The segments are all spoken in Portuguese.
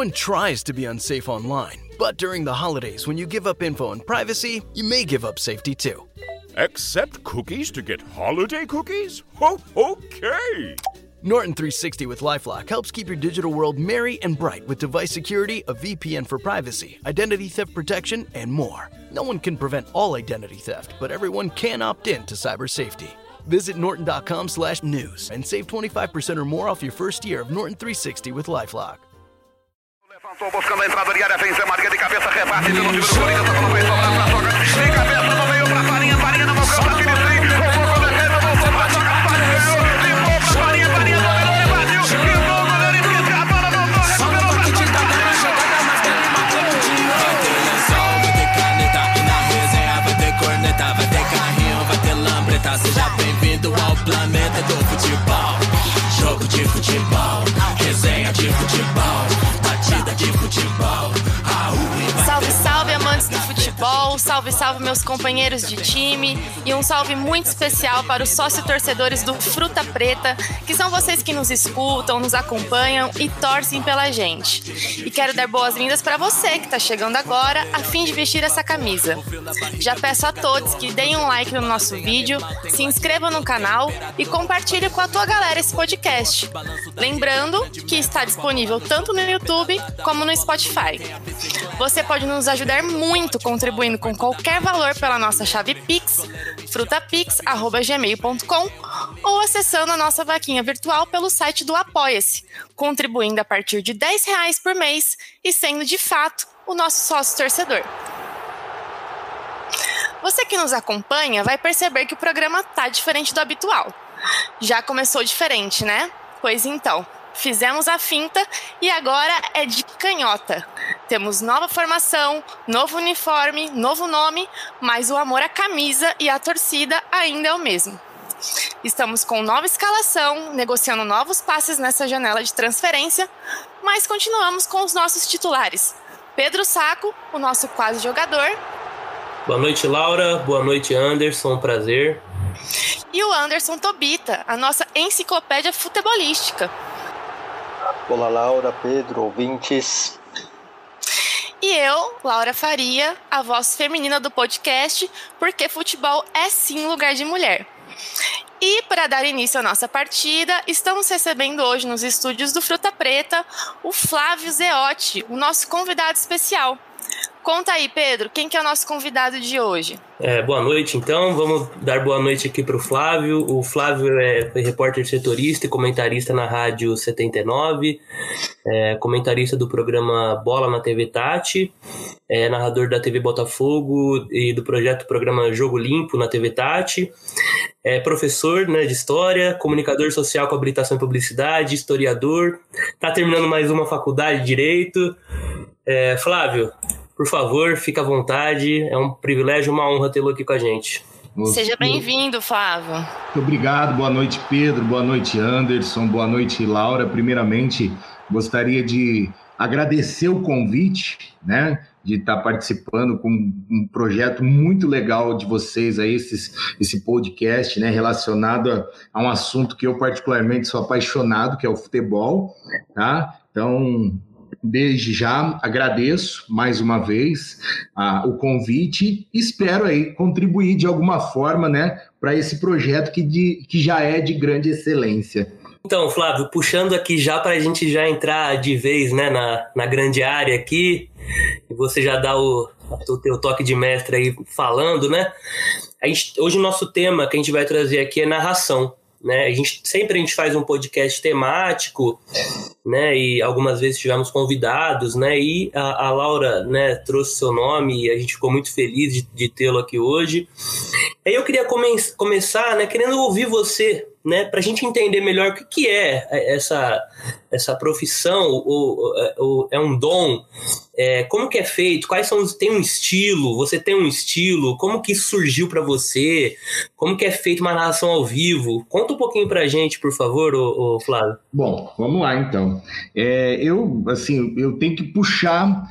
one tries to be unsafe online, but during the holidays, when you give up info and privacy, you may give up safety too. Accept cookies to get holiday cookies? Ho, okay! Norton 360 with Lifelock helps keep your digital world merry and bright with device security, a VPN for privacy, identity theft protection, and more. No one can prevent all identity theft, but everyone can opt in to cyber safety. Visit norton.com slash news and save 25% or more off your first year of Norton 360 with LifeLock. Buscando a entrada de área, vem Zé Maria de cabeça, rebate pelo time do Corinthians, a bola vai sobrar pra Soga, de cabeça no meio pra Farinha, Farinha no balcão, bate de frente, roubou com defesa, voltou pra Soga, bateu, limpou pra Farinha, Farinha no goleiro, bateu, limpou o goleiro, enfia a bola, voltou, recuperou pra e corneta, vai ter carrinho, vai ter lambreta. Seja bem-vindo ao planeta do futebol. Jogo de futebol, resenha de futebol, batida de futebol! Salve, salve, meus companheiros de time! E um salve muito especial para os sócios torcedores do Fruta Preta, que são vocês que nos escutam, nos acompanham e torcem pela gente. E quero dar boas-vindas para você que está chegando agora a fim de vestir essa camisa. Já peço a todos que deem um like no nosso vídeo, se inscrevam no canal e compartilhem com a tua galera esse podcast. Lembrando que está disponível tanto no YouTube como no Spotify. Você pode nos ajudar muito contribuindo com qualquer valor pela nossa chave Pix, frutapix.gmail.com ou acessando a nossa vaquinha virtual pelo site do Apoia-se, contribuindo a partir de 10 reais por mês e sendo de fato o nosso sócio torcedor. Você que nos acompanha vai perceber que o programa tá diferente do habitual. Já começou diferente, né? Pois então, fizemos a finta e agora é de canhota. Temos nova formação, novo uniforme, novo nome, mas o amor à camisa e à torcida ainda é o mesmo. Estamos com nova escalação, negociando novos passes nessa janela de transferência, mas continuamos com os nossos titulares. Pedro Saco, o nosso quase jogador, Boa noite, Laura. Boa noite, Anderson. Prazer. e o Anderson Tobita, a nossa enciclopédia futebolística. Olá, Laura, Pedro, ouvintes. E eu, Laura Faria, a voz feminina do podcast, porque futebol é sim lugar de mulher. E para dar início à nossa partida, estamos recebendo hoje nos estúdios do Fruta Preta o Flávio Zeotti, o nosso convidado especial. Conta aí, Pedro, quem que é o nosso convidado de hoje? É, boa noite, então. Vamos dar boa noite aqui para o Flávio. O Flávio é repórter setorista e comentarista na Rádio 79, é, comentarista do programa Bola na TV Tati, é narrador da TV Botafogo e do projeto programa Jogo Limpo na TV Tati. É professor né, de história, comunicador social com habilitação em publicidade, historiador. Está terminando mais uma faculdade de direito. É, Flávio, por favor, fica à vontade. É um privilégio, uma honra tê-lo aqui com a gente. Seja bem-vindo, Flávio. Muito obrigado, boa noite, Pedro, boa noite, Anderson, boa noite, Laura. Primeiramente, gostaria de agradecer o convite, né? De estar participando com um projeto muito legal de vocês aí, esses, esse podcast, né? Relacionado a, a um assunto que eu particularmente sou apaixonado, que é o futebol, tá? Então, desde já agradeço mais uma vez ah, o convite e espero aí contribuir de alguma forma né, para esse projeto que, de, que já é de grande excelência. Então, Flávio, puxando aqui já para a gente já entrar de vez né, na, na grande área aqui, e você já dá o, o teu toque de mestre aí falando, né? Gente, hoje o nosso tema que a gente vai trazer aqui é narração. Né? A gente, sempre a gente faz um podcast temático, né? E algumas vezes tivemos convidados, né? E a, a Laura, né, trouxe seu nome e a gente ficou muito feliz de, de tê-lo aqui hoje. Aí eu queria come começar, né, querendo ouvir você, né, para a gente entender melhor o que, que é essa, essa profissão, ou, ou é um dom, é, como que é feito, quais são os, tem um estilo, você tem um estilo, como que isso surgiu para você, como que é feito uma narração ao vivo, conta um pouquinho para a gente, por favor, ô, ô Flávio. Bom, vamos lá então. É, eu, assim, eu tenho que puxar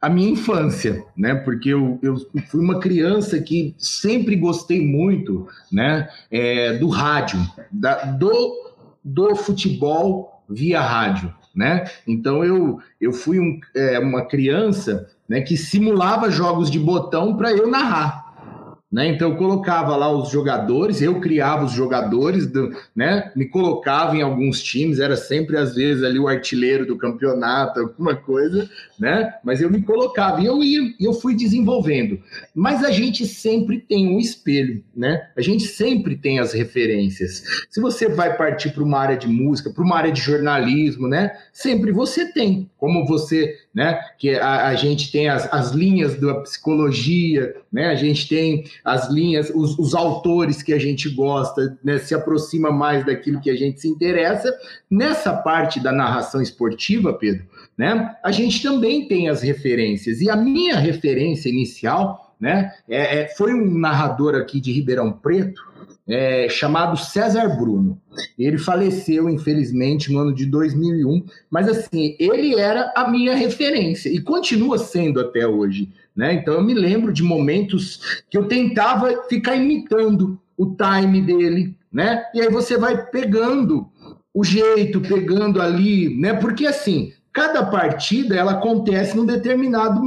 a minha infância, né? Porque eu, eu fui uma criança que sempre gostei muito, né? É, do rádio, da, do, do futebol via rádio, né? Então eu, eu fui um, é, uma criança né, que simulava jogos de botão para eu narrar. Né? Então eu colocava lá os jogadores, eu criava os jogadores, do, né? me colocava em alguns times, era sempre às vezes ali o artilheiro do campeonato, alguma coisa, né? Mas eu me colocava e eu ia, eu fui desenvolvendo. Mas a gente sempre tem um espelho, né? A gente sempre tem as referências. Se você vai partir para uma área de música, para uma área de jornalismo, né? Sempre você tem, como você, né? Que a, a gente tem as, as linhas da psicologia, né? A gente tem as linhas, os, os autores que a gente gosta, né? Se aproxima mais daquilo que a gente se interessa. Nessa parte da narração esportiva, Pedro, né? A gente também tem as referências. E a minha referência inicial né, é, é, foi um narrador aqui de Ribeirão Preto, é, chamado César Bruno. Ele faleceu, infelizmente, no ano de 2001, mas assim, ele era a minha referência e continua sendo até hoje. Né? Então eu me lembro de momentos que eu tentava ficar imitando o time dele, né? E aí você vai pegando o jeito, pegando ali, né? Porque assim, Cada partida ela acontece num determinado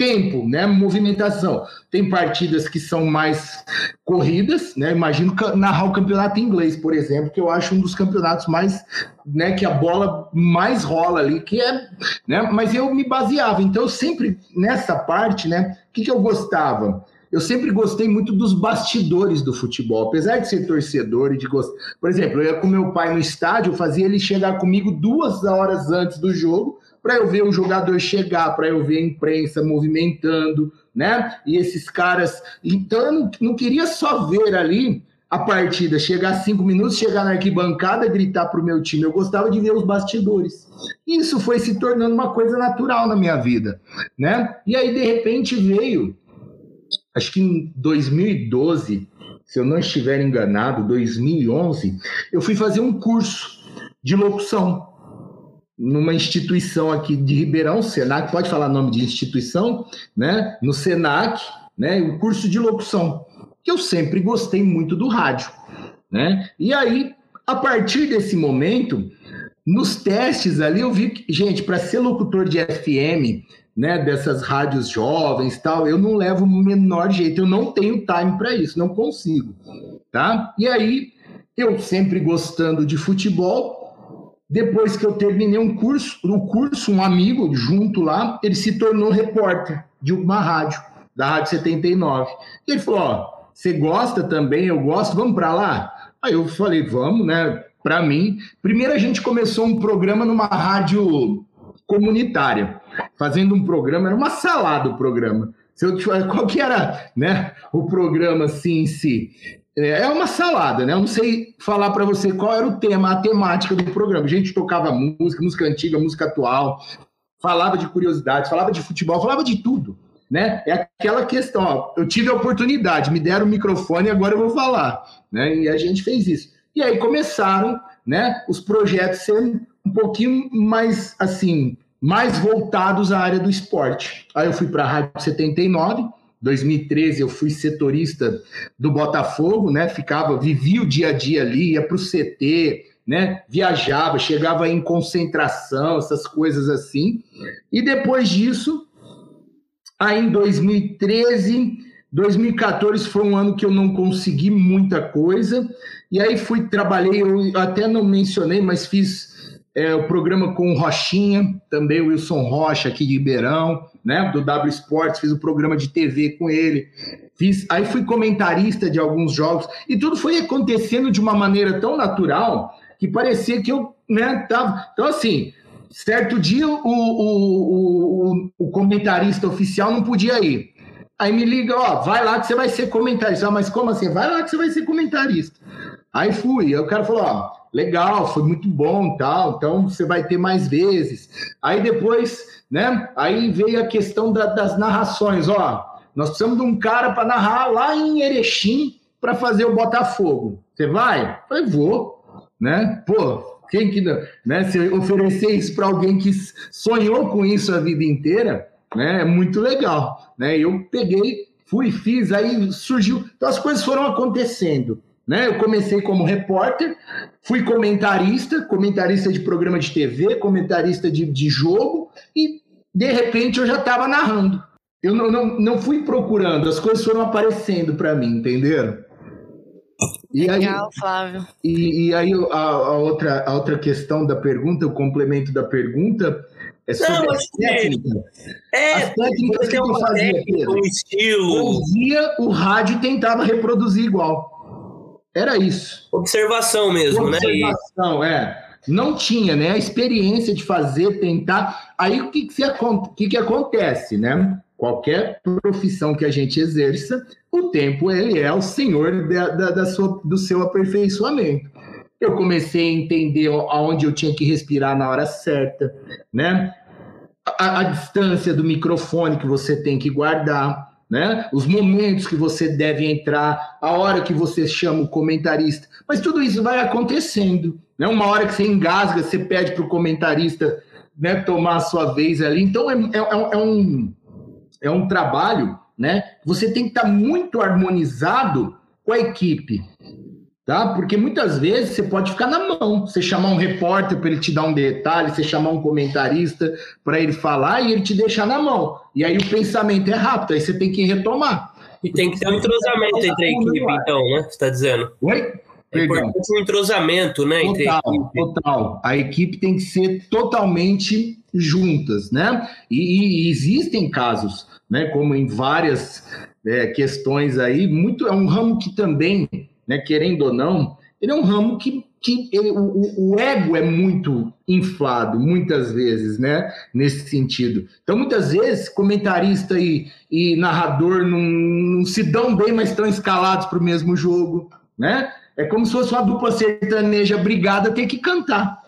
tempo, né? Movimentação. Tem partidas que são mais corridas, né? Imagino narrar o campeonato inglês, por exemplo, que eu acho um dos campeonatos mais, né? Que a bola mais rola ali, que é, né? Mas eu me baseava, então eu sempre nessa parte, né? O que, que eu gostava? eu sempre gostei muito dos bastidores do futebol, apesar de ser torcedor e de gostar. Por exemplo, eu ia com meu pai no estádio, fazia ele chegar comigo duas horas antes do jogo, para eu ver o jogador chegar, para eu ver a imprensa movimentando, né? E esses caras. Então eu não, não queria só ver ali a partida, chegar cinco minutos, chegar na arquibancada, gritar para o meu time. Eu gostava de ver os bastidores. Isso foi se tornando uma coisa natural na minha vida, né? E aí, de repente, veio acho que em 2012, se eu não estiver enganado, 2011, eu fui fazer um curso de locução numa instituição aqui de Ribeirão, Senac, pode falar nome de instituição, né? No Senac, né? O curso de locução, que eu sempre gostei muito do rádio, né? E aí, a partir desse momento, nos testes ali, eu vi que, gente, para ser locutor de FM, né, dessas rádios jovens tal, eu não levo o menor jeito, eu não tenho time para isso, não consigo, tá? E aí, eu sempre gostando de futebol, depois que eu terminei um curso, o curso, um amigo junto lá, ele se tornou repórter de uma rádio, da Rádio 79. E ele falou: Ó, você gosta também, eu gosto, vamos para lá? Aí eu falei: Vamos, né? Para mim. Primeiro a gente começou um programa numa rádio comunitária, fazendo um programa, era uma salada o programa. Se eu, qual que era né, o programa assim em si? É, uma salada, né? Eu não sei falar para você qual era o tema, a temática do programa. A gente tocava música, música antiga, música atual, falava de curiosidades, falava de futebol, falava de tudo, né? É aquela questão, ó, eu tive a oportunidade, me deram o microfone e agora eu vou falar, né? E a gente fez isso. E aí começaram, né, os projetos sendo um pouquinho mais assim, mais voltados à área do esporte. Aí eu fui para a Rádio 79, 2013 eu fui setorista do Botafogo, né? Ficava, vivia o dia a dia ali, ia para o CT, né? Viajava, chegava em concentração, essas coisas assim. E depois disso, aí em 2013, 2014 foi um ano que eu não consegui muita coisa. E aí fui, trabalhei, eu até não mencionei, mas fiz é, o programa com o Rochinha, também o Wilson Rocha aqui de Ribeirão, né, do W Sports, fiz o programa de TV com ele. Fiz, aí fui comentarista de alguns jogos e tudo foi acontecendo de uma maneira tão natural que parecia que eu, né, tava. Então assim, certo dia o, o, o, o comentarista oficial não podia ir. Aí me liga, ó, vai lá que você vai ser comentarista. Ah, mas como assim? Vai lá que você vai ser comentarista. Aí fui. Aí o cara falou, ó, legal, foi muito bom, tal, então você vai ter mais vezes. Aí depois, né? Aí veio a questão da, das narrações, ó. Nós precisamos de um cara para narrar lá em Erechim para fazer o Botafogo. Você vai? Eu falei, vou, né? Pô, quem que não, né? Se oferecer isso para alguém que sonhou com isso a vida inteira, né? É muito legal, né? Eu peguei, fui, fiz, aí surgiu, então as coisas foram acontecendo Né? Eu comecei como repórter, fui comentarista, comentarista de programa de TV, comentarista de, de jogo, e de repente eu já estava narrando. Eu não, não, não fui procurando, as coisas foram aparecendo para mim, entenderam? E Legal, aí, Flávio. E, e aí a, a, outra, a outra questão da pergunta, o complemento da pergunta, é sobre não, as técnicas. É, as técnicas que eu fazia. Técnica, um estilo. Eu via o rádio e tentava reproduzir igual. Era isso. Observação mesmo, Observação, né? Observação, é. Não tinha, né? A experiência de fazer, tentar. Aí o que, que, que, que acontece, né? Qualquer profissão que a gente exerça, o tempo ele é o senhor da, da, da sua, do seu aperfeiçoamento. Eu comecei a entender aonde eu tinha que respirar na hora certa, né? A, a, distância do microfone que você tem que guardar, né? Os momentos que você deve entrar, a hora que você chama o comentarista. Mas tudo isso vai acontecendo, né? Uma hora que você engasga, você pede para o comentarista né, tomar a sua vez ali. Então é, é, é um é um trabalho, né? Você tem que estar muito harmonizado com a equipe, tá? Porque muitas vezes você pode ficar na mão, você chamar um repórter para ele te dar um detalhe, você chamar um comentarista para ele falar e ele te deixar na mão. E aí o pensamento é rápido, aí você tem que retomar. E tem que ter um entrosamento entre a equipe, então, né? Você está dizendo? Oi? É importante um entrosamento, né? Total, total. A equipe tem que ser totalmente juntas, né? E, e existem casos né, como em várias é, questões aí, muito é um ramo que também, né, querendo ou não, ele é um ramo que, que ele, o, o, ego é muito inflado, muitas vezes, né, nesse sentido. Então, muitas vezes, comentarista e, e narrador não, não se dão bem, mas estão escalados para o mesmo jogo, né? É como se fosse uma dupla sertaneja brigada ter que cantar.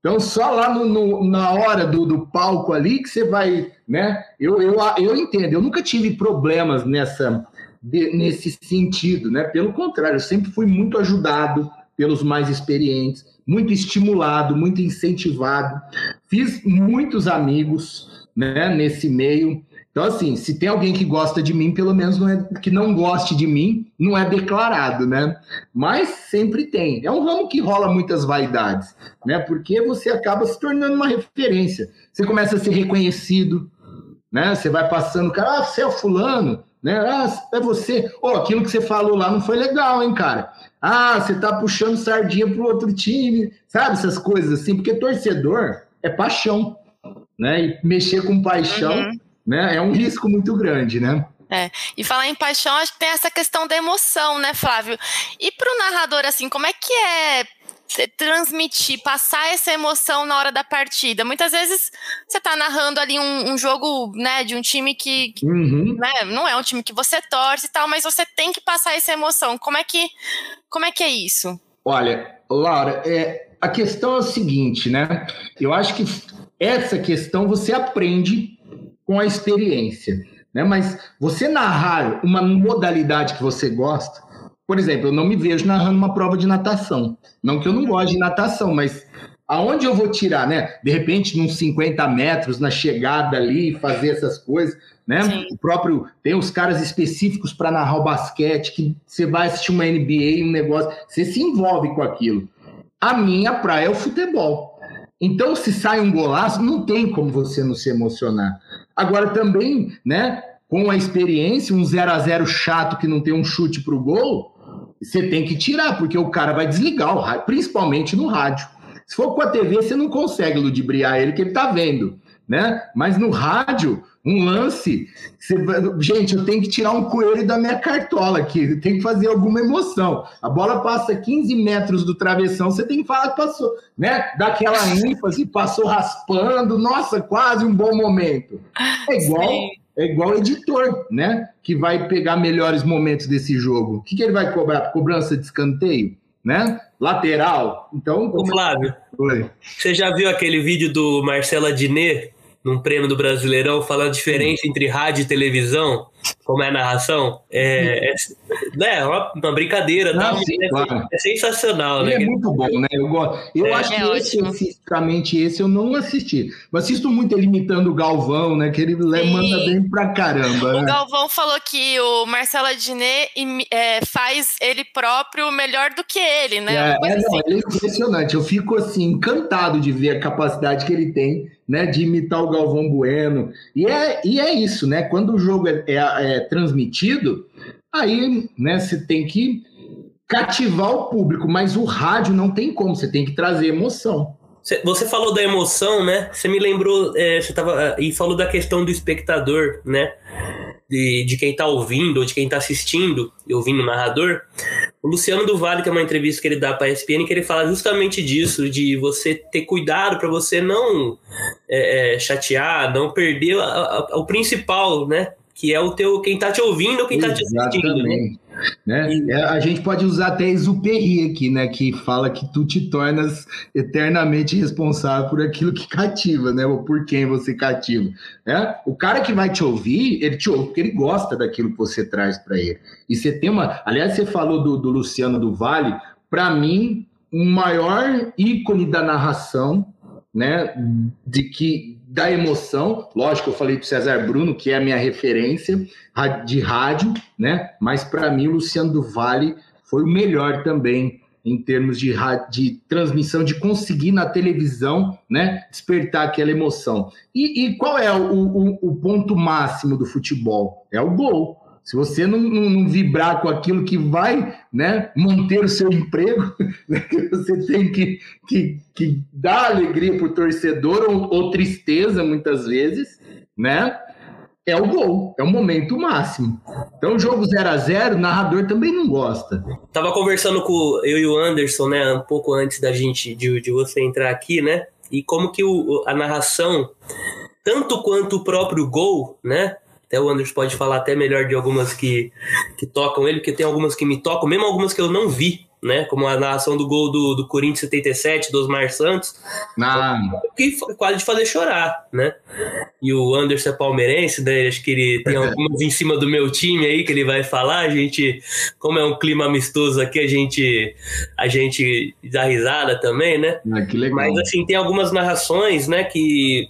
Então, só lá no, no, na hora do, do, palco ali que você vai, né? Eu, eu, eu entendo, eu nunca tive problemas nessa, de, nesse sentido, né? Pelo contrário, eu sempre fui muito ajudado pelos mais experientes, muito estimulado, muito incentivado. Fiz muitos amigos, né? Nesse meio. Então, assim, se tem alguém que gosta de mim, pelo menos não é, que não goste de mim, não é declarado, né? Mas sempre tem. É um ramo que rola muitas vaidades, né? Porque você acaba se tornando uma referência. Você começa a ser reconhecido, né? Você vai passando, cara, ah, você é o fulano, né? Ah, é você. Oh, aquilo que você falou lá não foi legal, hein, cara? Ah, você tá puxando sardinha pro outro time, sabe? Essas coisas assim, porque torcedor é paixão, né? E mexer com paixão. Uhum né? É um risco muito grande, né? É. E falar em paixão, acho que tem essa questão da emoção, né, Flávio? E para o narrador, assim, como é que é transmitir, passar essa emoção na hora da partida? Muitas vezes você está narrando ali um, um, jogo, né, de um time que, que uhum. né, não é um time que você torce e tal, mas você tem que passar essa emoção. Como é que, como é, que é isso? Olha, Laura, é, a questão é o seguinte, né? Eu acho que essa questão você aprende com a experiência. Né? Mas você narrar uma modalidade que você gosta, por exemplo, eu não me vejo narrando uma prova de natação. Não que eu não goste de natação, mas aonde eu vou tirar, né? De repente, nos 50 metros, na chegada ali, fazer essas coisas, né? Sim. O próprio. Tem os caras específicos para narrar o basquete, que você vai assistir uma NBA, um negócio, você se envolve com aquilo. A minha praia é o futebol. Então, se sai um golaço, não tem como você não se emocionar. Agora também, né, com a experiência, um 0 a 0 chato que não tem um chute para o gol, você tem que tirar, porque o cara vai desligar o rádio, principalmente no rádio. Se for com a TV, você não consegue ludibriar ele, que ele tá vendo, né? Mas no rádio, um lance, você... gente, eu tenho que tirar um coelho da minha cartola aqui, tem que fazer alguma emoção. A bola passa 15 metros do travessão, você tem que falar que passou, né? Daquela ênfase, passou raspando, nossa, quase um bom momento. É igual, é igual editor, né? Que vai pegar melhores momentos desse jogo. O que, que ele vai cobrar? Cobrança de escanteio, né? Lateral. Então, Ô, Flávio, Oi. você já viu aquele vídeo do Marcelo Adnet num prêmio do Brasileirão falando a diferença entre rádio e televisão, como é a narração. É, é, né, uma, uma brincadeira, Não, tal, sim, é, claro. é sensacional, né? Ele é muito bom, né? Eu, gosto. eu É. acho É que esse, especificamente esse, eu não assisti. Eu assisto muito ele imitando o Galvão, né? Que ele le- Sim. manda bem pra caramba. O né? Galvão falou que o Marcelo Adnet é, faz ele próprio melhor do que ele, né? É, é, não, assim. ele é impressionante. Eu fico assim, encantado de ver a capacidade que ele tem, né? De imitar o Galvão Bueno. E é, e é isso, né? Quando o jogo é, é- é transmitido, aí né, você tem que cativar o público, mas o rádio não tem como, você tem que trazer emoção. Cê- Você falou da emoção, né? Você me lembrou, é, você tava e falou da questão do espectador, né? De, de quem tá ouvindo ou de quem tá assistindo e ouvindo o narrador. O Luciano do Vale, que é uma entrevista que ele dá pra ESPN, que ele fala justamente disso, de você ter cuidado para você não é, é, chatear, não perder a- a- o principal, né? Que é o teu, quem tá te ouvindo ou quem tá te assistindo. né? Né? É, a gente pode usar até Exuperi aqui, né? Que fala que tu te tornas eternamente responsável por aquilo que cativa, né? Ou por quem você cativa. Né? O cara que vai te ouvir, ele te ouve porque ele gosta daquilo que você traz para ele. E você tem uma. Aliás, você falou do, do Luciano do Vale, para mim, o maior ícone da narração, né? De que da emoção, lógico, eu falei do César Bruno, que é a minha referência de rádio, né? Mas para mim, o Luciano do Vale foi o melhor também em termos de, de transmissão, de conseguir na televisão, né? Despertar aquela emoção. E, e qual é o, o- o ponto máximo do futebol? É o gol. Se você não, não- não vibrar com aquilo que vai né, manter o seu emprego, né, você tem que, que, que dar alegria para o torcedor ou, ou tristeza, muitas vezes, né? É o gol, é o momento máximo. Então, jogo 0 a 0 o narrador também não gosta. Tava conversando com eu e o Anderson, né, um pouco antes da gente de, de você entrar aqui, né? E como que o- a narração, tanto quanto o próprio gol, né? Até o Anderson pode falar até melhor de algumas que, que tocam ele, porque tem algumas que me tocam, mesmo algumas que eu não vi, né? Como a narração do gol do, do Corinthians 77, do Osmar Santos, Na, que quase de fazer chorar, né? E o Anderson é palmeirense, né? Acho que ele tem algumas em cima do meu time aí que ele vai falar. A gente, como é um clima amistoso aqui, a gente, a gente dá risada também, né? ah, que legal. Mas assim, tem algumas narrações, né, que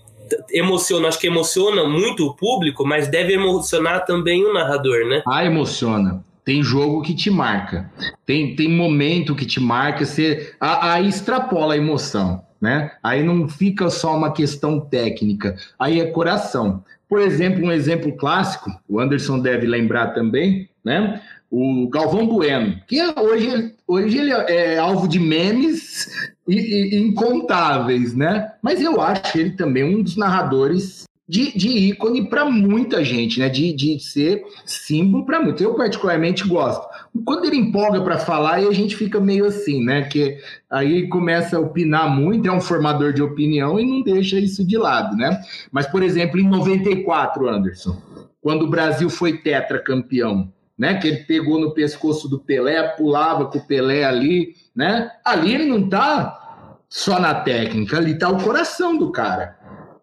emociona, acho que emociona muito o público, mas deve emocionar também o narrador, né? Ah, emociona. Tem jogo que te marca. Tem, tem momento que te marca. Você, aí extrapola a emoção, né? Aí não fica só uma questão técnica. Aí é coração. Por exemplo, um exemplo clássico, o Anderson deve lembrar também, né? O Galvão Bueno, que é- hoje, hoje ele é alvo de memes incontáveis, né? Mas eu acho ele também um dos narradores de, de ícone para muita gente, né? De, de ser símbolo para muitos. Eu, particularmente, gosto. Quando ele empolga para falar, aí a gente fica meio assim, né? Que aí começa a opinar muito, é um formador de opinião e não deixa isso de lado, né? Mas, por exemplo, em 94, Anderson, quando o Brasil foi tetracampeão, né? Que ele pegou no pescoço do Pelé, pulava com o Pelé ali, né? Ali ele não tá só na técnica, ali tá o coração do cara.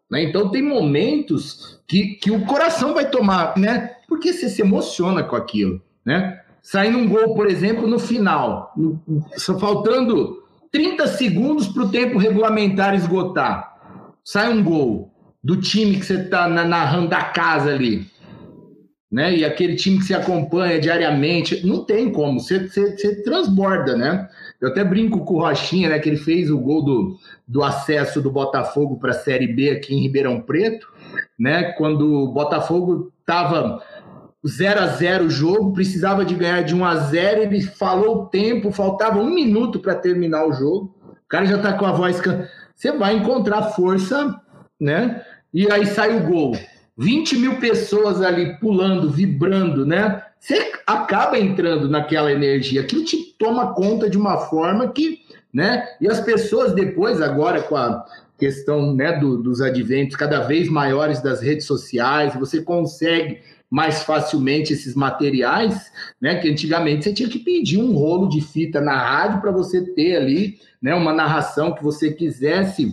Né? Então tem momentos que, que o coração vai tomar, né? Porque você se emociona com aquilo, né? Saindo um gol, por exemplo, no final, só faltando 30 segundos para o tempo regulamentar esgotar. Sai um gol do time que você está narrando da casa ali, né? E aquele time que você acompanha diariamente, não tem como, você, você, você transborda, né? Eu até brinco com o Rochinha, né? Que ele fez o gol do, do acesso do Botafogo para a Série B aqui em Ribeirão Preto, né? Quando o Botafogo estava 0 a 0 o jogo, precisava de ganhar de 1 a 0 ele falou o tempo, faltava um minuto para terminar o jogo. O cara já tá com a voz. Você vai encontrar força, né? E aí sai o gol. 20 mil pessoas ali pulando, vibrando, né? Você acaba entrando naquela energia. Aquilo te toma conta de uma forma que, né? E as pessoas depois, agora com a questão né, do- dos adventos cada vez maiores das redes sociais, você consegue mais facilmente esses materiais, né? Que antigamente você tinha que pedir um rolo de fita na rádio para você ter ali, né? Uma narração que você quisesse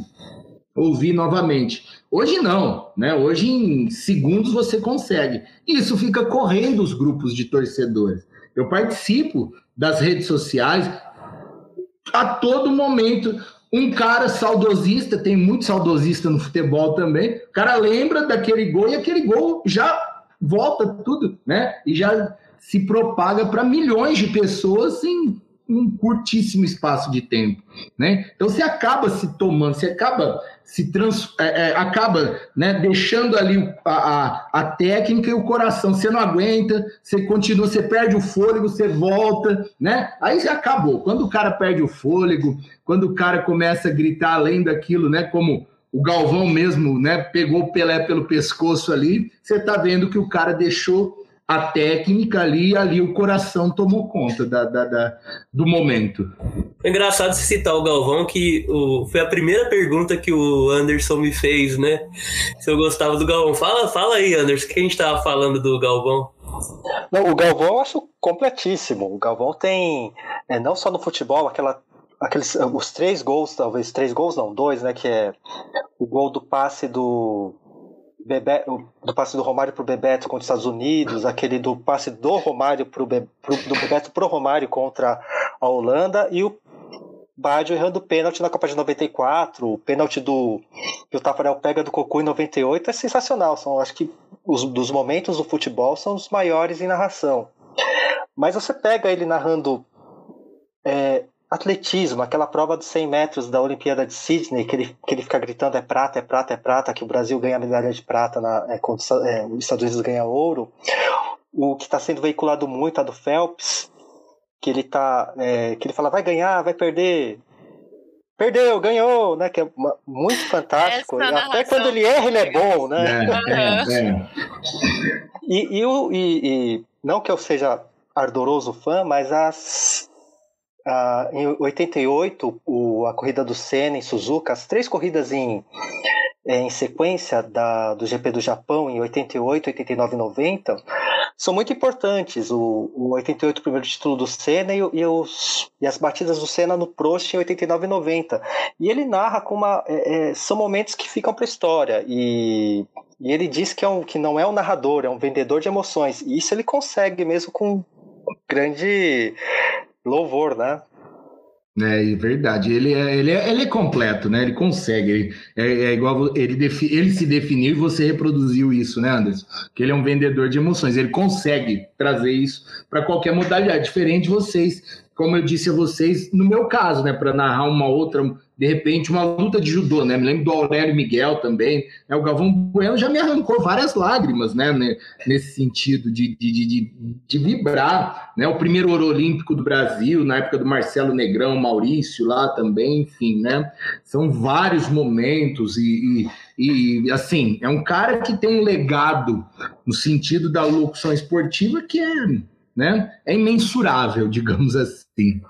ouvir novamente. Hoje não, né? Hoje em segundos você consegue. Isso fica correndo os grupos de torcedores. eu participo das redes sociais a todo momento. Um cara saudosista, tem muito saudosista no futebol também. O cara lembra daquele gol e aquele gol já volta tudo, né? E já se propaga para milhões de pessoas em um curtíssimo espaço de tempo, né? Então você acaba se tomando, você acaba se trans, é, é, acaba né, deixando ali a, a, a, técnica e o coração. Você não aguenta, você continua, você perde o fôlego, você volta, né? Aí já acabou. Quando o cara perde o fôlego, quando o cara começa a gritar além daquilo, né? Como o Galvão mesmo, né? Pegou o Pelé pelo pescoço ali, você tá vendo que o cara deixou a técnica ali e ali o coração tomou conta da, da, da do momento. É engraçado você citar o Galvão, que o, foi a primeira pergunta que o Anderson me fez, né? Se eu gostava do Galvão. Fala, fala aí, Anderson, o que a gente tava falando do Galvão? Não, o Galvão eu acho completíssimo. O Galvão tem, é, não só no futebol, aquela aqueles os três gols, talvez três gols não, dois, né, que é o gol do passe do Do passe do Romário para o Bebeto contra os Estados Unidos, aquele do passe do Romário pro, Be, pro, do Bebeto para o Romário contra a Holanda e o Baggio errando o pênalti na Copa de 94, o pênalti do que o Tafarel pega do Cocu em 98 é sensacional. São, acho que os dos momentos do futebol são os maiores em narração. Mas você pega ele narrando é, atletismo, aquela prova dos 100 metros da Olimpíada de Sydney, que ele, que ele fica gritando é prata, é prata, é prata, que o Brasil ganha a medalha de prata na, é, quando é, os Estados Unidos ganham ouro. O que está sendo veiculado muito é do Phelps, que ele tá, é, que ele fala vai ganhar, vai perder, perdeu, ganhou, né? Que é uma, muito fantástico. Até quando ele erra, ele é bom, né? É, é, é. e, e, e, e, não que eu seja ardoroso fã, mas as Uh, em 88, o, a corrida do Senna em Suzuka, as três corridas em, é, em sequência da, do GP do Japão em 88, 89 e 90 são muito importantes. O, o 88, o primeiro título do Senna e, e, os, e as batidas do Senna no Prost em 89 e 90. E ele narra com uma. É, são momentos que ficam para a história. E, e ele diz que, é um, que não é um narrador, é um vendedor de emoções. E isso ele consegue mesmo com grande louvor, né? É, verdade. Ele é, ele é, ele é completo, né? Ele consegue. Ele, é, é igual ele, defi, ele se definiu e você reproduziu isso, né, Anderson? Que ele é um vendedor de emoções. Ele consegue trazer isso para qualquer modalidade, diferente de vocês. Como eu disse a vocês, no meu caso, né, para narrar uma outra de repente, uma luta de judô, né? Me lembro do Aurélio Miguel também. Né? O Galvão Bueno já me arrancou várias lágrimas, né? Nesse sentido de, de, de, de, vibrar, né? O primeiro ouro olímpico do Brasil, na época do Marcelo Negrão, Maurício lá também, enfim, né? São vários momentos e, e, e assim, é um cara que tem um legado no sentido da locução esportiva que é, né? É imensurável, digamos assim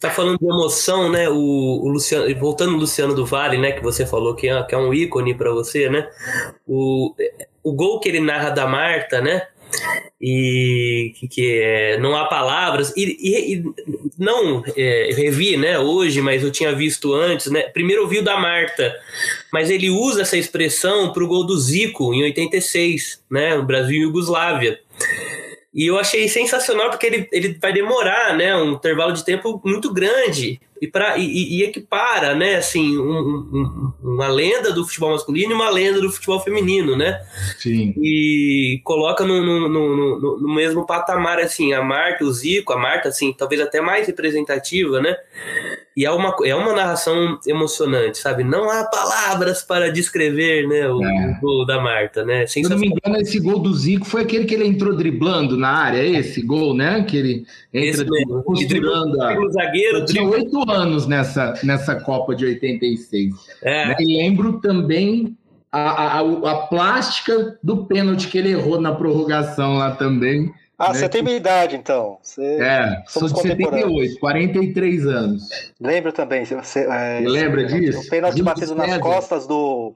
tá falando de emoção, né? O, o, Luciano, voltando no Luciano do Vale, né? Que você falou que é, que é um ícone para você, né? O, o gol que ele narra da Marta, né? E que, que é, não há palavras. E, e, e não é, revi, né? Hoje, mas eu tinha visto antes, né? Primeiro ouvi o da Marta, mas ele usa essa expressão para o gol do Zico em 86, né? Brasil e Yugoslávia. E eu achei sensacional porque ele, ele vai demorar, né, um intervalo de tempo muito grande e, pra, e, e equipara, né, assim, um, um, uma lenda do futebol masculino e uma lenda do futebol feminino, né? Sim. E coloca no, no, no, no mesmo patamar, assim, a Marta, o Zico, a Marta, assim, talvez até mais representativa, né? E é uma, é uma narração emocionante, sabe? Não há palavras para descrever, né, o, é. gol da Marta, né? Se eu não me engano, esse gol do Zico foi aquele que ele entrou driblando na área, esse gol, né? Que ele entra driblando. A... O zagueiro. Tinha oito anos nessa, nessa Copa de 86. É. Né? E lembro também a, a, a, plástica do pênalti que ele errou na prorrogação lá também. Ah, né? você tem minha idade, então. Você... É, sou de 78, 43 anos. Lembro também. Você, é, lembra disso? O pênalti batido nas costas do,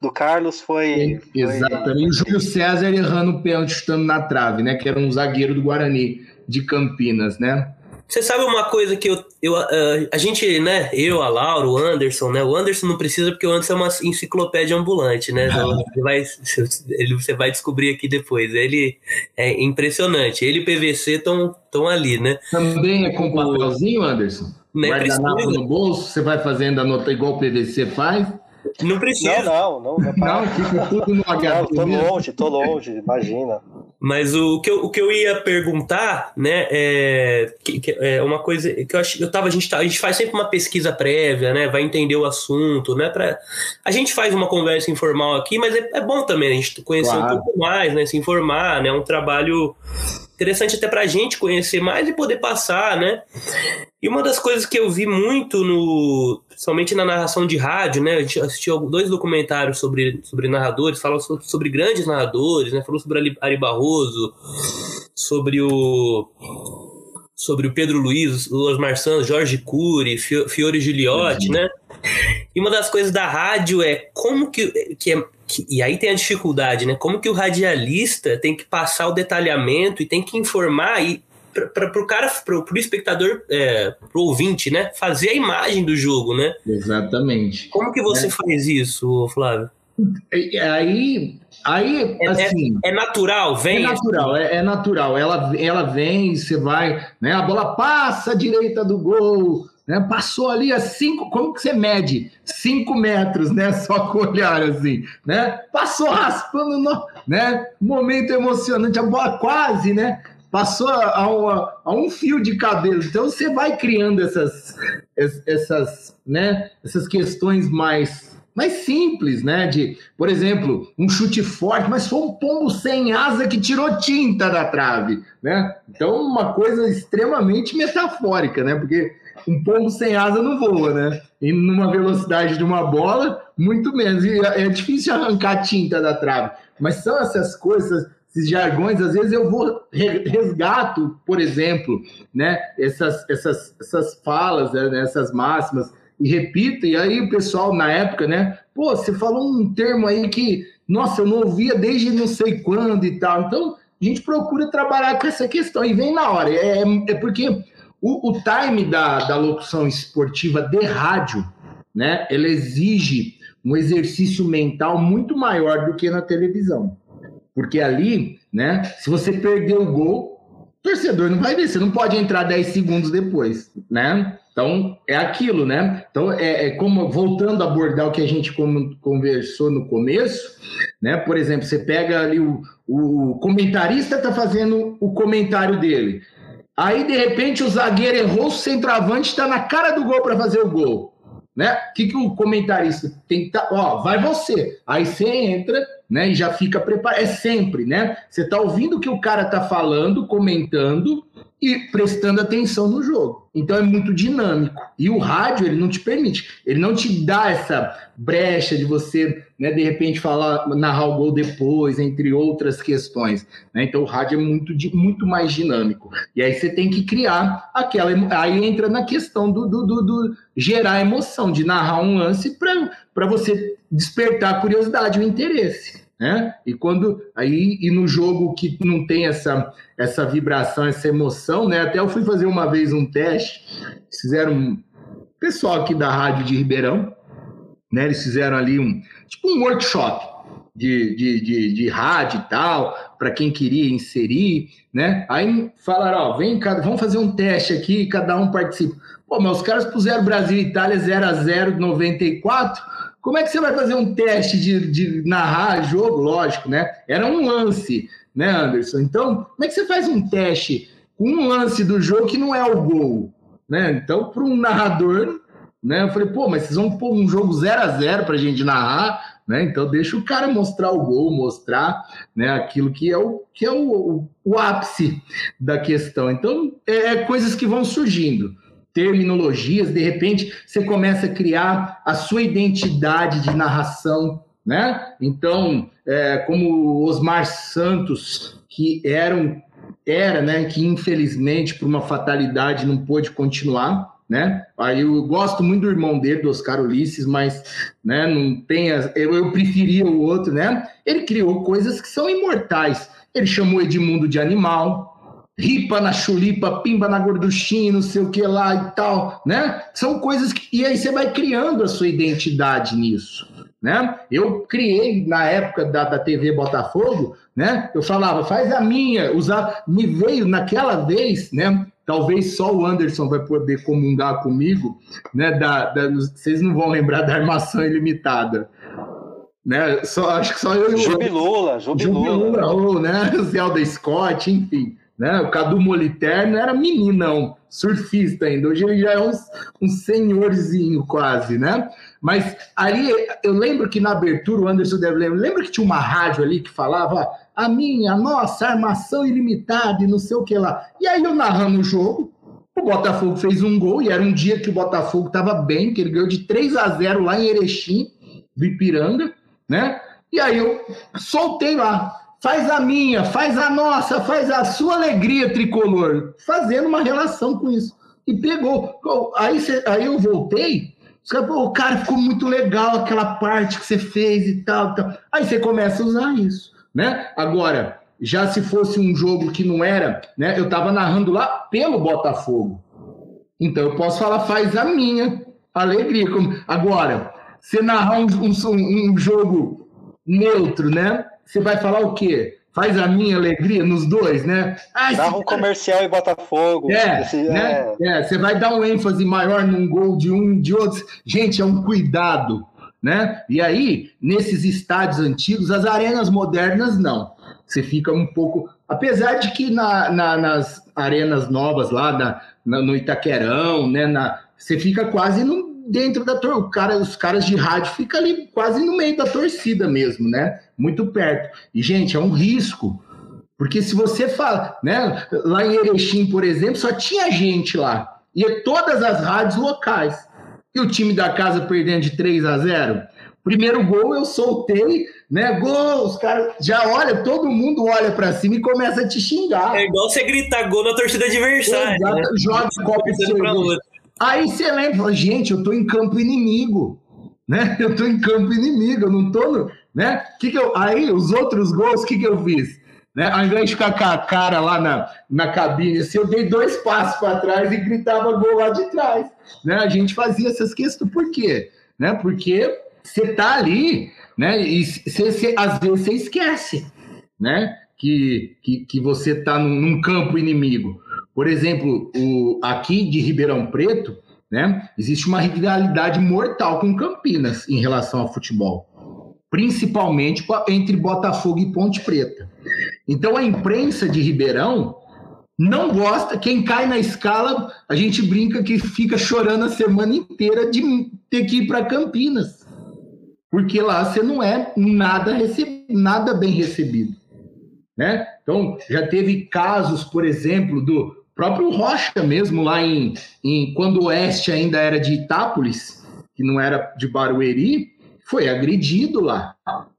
do Carlos foi. Exatamente. Foi... Júlio César errando o pênalti chutando na trave, né? Que era um zagueiro do Guarani de Campinas, né? Você sabe uma coisa que eu, eu uh, a gente, né, eu, a Laura, o Anderson, né, o Anderson não precisa porque o Anderson é uma enciclopédia ambulante, né, então, você, vai, ele, você vai descobrir aqui depois, ele é impressionante, ele e PVC estão ali, né. Também é com papelzinho, Anderson? Guardanapo no bolso, você vai fazendo a nota igual o PVC faz? Não precisa. Não, não, não. Não, fica tudo no HD. Não, tô longe, tô longe, imagina. Mas o que, eu, o que eu ia perguntar, né, é, que, que é uma coisa que eu acho, eu tava, a gente, tá, a gente faz sempre uma pesquisa prévia, né, vai entender o assunto, né, pra, a gente faz uma conversa informal aqui, mas é, é bom também a gente conhecer claro. um pouco mais, né, se informar, né, é um trabalho interessante até pra gente conhecer mais e poder passar, né? E uma das coisas que eu vi muito no. Somente na narração de rádio, né? A gente assistiu dois documentários sobre, sobre narradores, falam sobre, sobre grandes narradores, né? Falou sobre Ari Barroso, sobre o. Sobre o Pedro Luiz, o Osmar Jorge Cury, Fiore Gigliotti, uhum. né? E uma das coisas da rádio é como que, que é que, e aí tem a dificuldade, né? Como que o radialista tem que passar o detalhamento e tem que informar e para o cara, para o espectador, é, para o ouvinte, né? Fazer a imagem do jogo, né? Exatamente. Como que você é. faz isso, Flávio? Aí, aí é, é assim. É, é, natural, vem. É natural, é, é, natural. Ela, ela vem, você vai, né? A bola passa à direita do gol, né? Passou ali a cinco, como que você mede? Cinco metros, né? Só com o olhar assim, né? Passou raspando, no, né? Momento emocionante, a bola quase, né? Passou a, a, a, um fio de cabelo. Então você vai criando essas, essas, né? Essas questões mais mais simples, né? De, por exemplo, um chute forte, mas foi um pombo sem asa que tirou tinta da trave, né? Então, uma coisa extremamente metafórica, né? Porque um pombo sem asa não voa, né? E numa velocidade de uma bola, muito menos. E é difícil arrancar tinta da trave. Mas são essas coisas, esses jargões, às vezes eu vou resgato, por exemplo, né? Essas, essas, essas falas, né? essas máximas, e repito, e aí o pessoal na época, né? Pô, você falou um termo aí que, nossa, eu não ouvia desde não sei quando e tal. Então, a gente procura trabalhar com essa questão e vem na hora. É, é porque o, o time da, da locução esportiva de rádio, né, ela exige um exercício mental muito maior do que na televisão. Porque ali, né, se você perder o gol, o torcedor não vai ver, você não pode entrar 10 segundos depois, né? Então, é aquilo, né? Então, é, é como, voltando a abordar o que a gente conversou no começo, né? Por exemplo, você pega ali o, o comentarista está fazendo o comentário dele. Aí, de repente, o zagueiro errou, o centroavante está na cara do gol para fazer o gol. Né? O que, que o comentarista tem que tá, ó, vai você. Aí você entra, né, e já fica preparado. É sempre, né? Você está ouvindo o que o cara está falando, comentando, e prestando atenção no jogo. Então é muito dinâmico. E o rádio, ele não te permite, ele não te dá essa brecha de você, né, de repente falar, narrar o gol depois, entre outras questões. Né? Então o rádio é muito, muito mais dinâmico. E aí você tem que criar aquela. Aí entra na questão do, do, do, do gerar emoção, de narrar um lance para você despertar a curiosidade, o interesse né? E quando aí e no jogo que não tem essa essa vibração, essa emoção, né? Até eu fui fazer uma vez um teste, fizeram um pessoal aqui da rádio de Ribeirão, né? Eles fizeram ali um tipo um workshop de, de, de, de rádio e tal, para quem queria inserir, né? Aí falaram, ó, vem, vamos fazer um teste aqui, cada um participa. Pô, mas os caras puseram Brasil e Itália 0 a 0 94 como é que você vai fazer um teste de, de narrar jogo? Lógico, né? Era um lance, né, Anderson? Então, como é que você faz um teste com um lance do jogo que não é o gol? Né? Então, para um narrador, né? Eu falei, pô, mas vocês vão pôr um jogo 0 a 0 para a gente narrar, né? Então deixa o cara mostrar o gol, mostrar, né? Aquilo que é o que é o, o, o ápice da questão. Então é, é coisas que vão surgindo terminologias, de repente você começa a criar a sua identidade de narração, né? Então, é, como Osmar Santos, que era, um, era né, que infelizmente por uma fatalidade não pôde continuar, né? Aí eu gosto muito do irmão dele, do Oscar Ulisses, mas né, não tem as, eu, eu preferia o outro, né? Ele criou coisas que são imortais. Ele chamou Edmundo de animal, ripa na chulipa, pimba na gorduchinha, não sei o que lá e tal, né? São coisas que. E aí você vai criando a sua identidade nisso. Né? Eu criei na época da, da TV Botafogo, né? Eu falava, faz a minha, usar, me veio naquela vez, né? Talvez só o Anderson vai poder comungar comigo, né? Da, da, vocês não vão lembrar da armação ilimitada. Né? Só, acho que só eu e o. Jubilula, Jubilula. Jubilula, né? Zelda Scott, enfim. Né? O Cadu Moliterno era meninão, surfista ainda. Hoje ele já é um, um senhorzinho quase, né? Mas ali, eu lembro que na abertura, o Anderson deve lembrar, lembra que tinha uma rádio ali que falava a minha, a nossa, armação ilimitada e não sei o que lá. E aí eu narrando o jogo, o Botafogo fez um gol, e era um dia que o Botafogo estava bem, que ele ganhou de 3 a 0 lá em Erechim, do Ipiranga, né? E aí eu soltei lá, faz a minha, faz a nossa, faz a sua alegria tricolor, fazendo uma relação com isso. E pegou. Aí, aí eu voltei, o cara ficou muito legal aquela parte que você fez e tal, tal. Aí você começa a usar isso, né? Agora, já se fosse um jogo que não era, né? Eu tava narrando lá pelo Botafogo. Então eu posso falar, faz a minha alegria. Agora, você narrar um, um, um jogo neutro, né? Você vai falar o quê? faz a minha alegria nos dois, né? Ah, Dá um comercial e Botafogo. É, esse, né? é. é, você vai dar um ênfase maior num gol de um, de outro. Gente, é um cuidado, né? E aí, nesses estádios antigos, as arenas modernas não. Você fica um pouco. Apesar de que na, na, nas arenas novas lá na, no Itaquerão, né? Na, você fica quase no, dentro da torcida. Cara, os caras de rádio ficam ali quase no meio da torcida mesmo, né? Muito perto. E, gente, é um risco. Porque se você fala, né? Lá em Erechim, por exemplo, só tinha gente lá. E todas as rádios locais. E o time da casa perdendo de 3 a 0. Primeiro gol eu soltei, né? Gol, os caras já olha, todo mundo olha para cima e começa a te xingar. É igual você gritar gol na torcida adversária. Exato, né? joga o copo Aí você lembra, gente, eu tô em campo inimigo, né? Eu tô em campo inimigo, eu não tô no, né? Que que eu, aí os outros gols, o que que eu fiz? Né? Ao invés de ficar com a cara lá na, na cabine, assim, eu dei dois passos para trás e gritava gol lá de trás. Né? A gente fazia essas questões. Por quê? Né? Porque você tá ali, né? E cê, cê, às vezes você esquece, né? Que, que, que você tá num, num campo inimigo. Por exemplo, o, aqui de Ribeirão Preto, né, existe uma rivalidade mortal com Campinas em relação ao futebol, principalmente entre Botafogo e Ponte Preta. Então a imprensa de Ribeirão não gosta, quem cai na escala, a gente brinca que fica chorando a semana inteira de ter que ir para Campinas. Porque lá você não é nada, nada bem recebido. Né? Então, já teve casos, por exemplo, do próprio Rocha mesmo, lá em, em quando o Oeste ainda era de Itápolis, que não era de Barueri, foi agredido lá.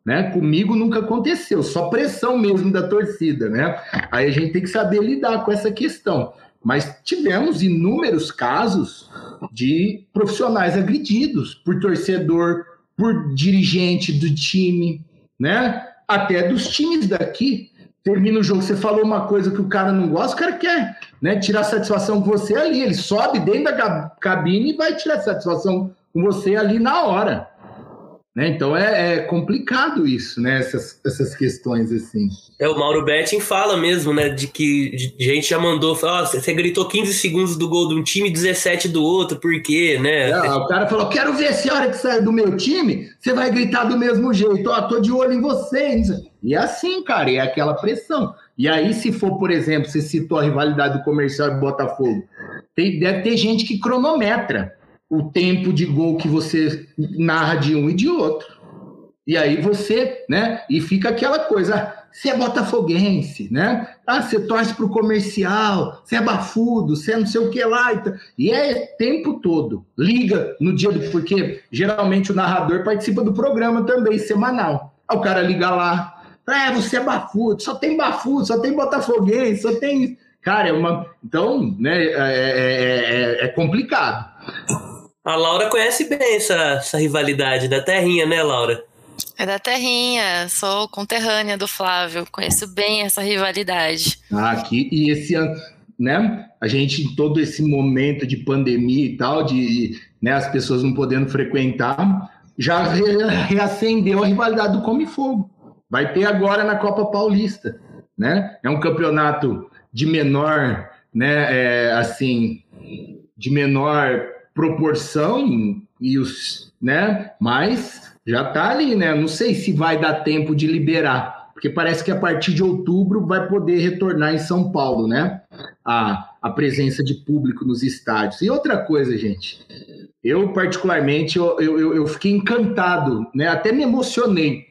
Né? Comigo nunca aconteceu, só pressão mesmo da torcida. Né? Aí a gente tem que saber lidar com essa questão. Mas tivemos inúmeros casos de profissionais agredidos por torcedor, por dirigente do time, né? Até dos times daqui termina o jogo, você falou uma coisa que o cara não gosta, o cara quer né, tirar satisfação com você ali. Ele sobe dentro da cabine e vai tirar satisfação com você ali na hora. Né? Então é, é, complicado isso, né? Essas, essas questões assim. É, o Mauro Betting fala mesmo, né? De que gente já mandou, oh, você gritou 15 segundos do gol de um time, 17 do outro, por quê, né? É, o cara falou: quero ver se a hora que sair do meu time, você vai gritar do mesmo jeito, ó, oh, tô de olho em vocês. E é assim, cara, é aquela pressão. E aí, se for, por exemplo, você citou a rivalidade do comercial e Botafogo, tem, deve ter gente que cronometra o tempo de gol que você narra de um e de outro. E aí você, né? E fica aquela coisa, você é botafoguense, né? Ah, você torce pro comercial, você é bafudo, você é não sei o que lá. E é tempo todo. Liga no dia do. Porque geralmente o narrador participa do programa também, semanal. O cara liga lá. É, você é bafudo, só tem bafudo, só tem botafoguense, só tem. Cara, é uma. Então, né, é, é, é, é complicado. A Laura conhece bem essa, essa rivalidade da terrinha, né, Laura? É da terrinha, sou conterrânea do Flávio, conheço bem essa rivalidade. Ah, aqui, e esse ano, né? A gente, em todo esse momento de pandemia e tal, de né, as pessoas não podendo frequentar, já re reacendeu a rivalidade do Come Fogo. Vai ter agora na Copa Paulista, né? É um campeonato de menor, né? É, assim, de menor proporção e os, né? Mas já tá ali, né? Não sei se vai dar tempo de liberar, porque parece que a partir de outubro vai poder retornar em São Paulo, né? A, a presença de público nos estádios. E outra coisa, gente, eu particularmente eu, eu, eu fiquei encantado, né? Até me emocionei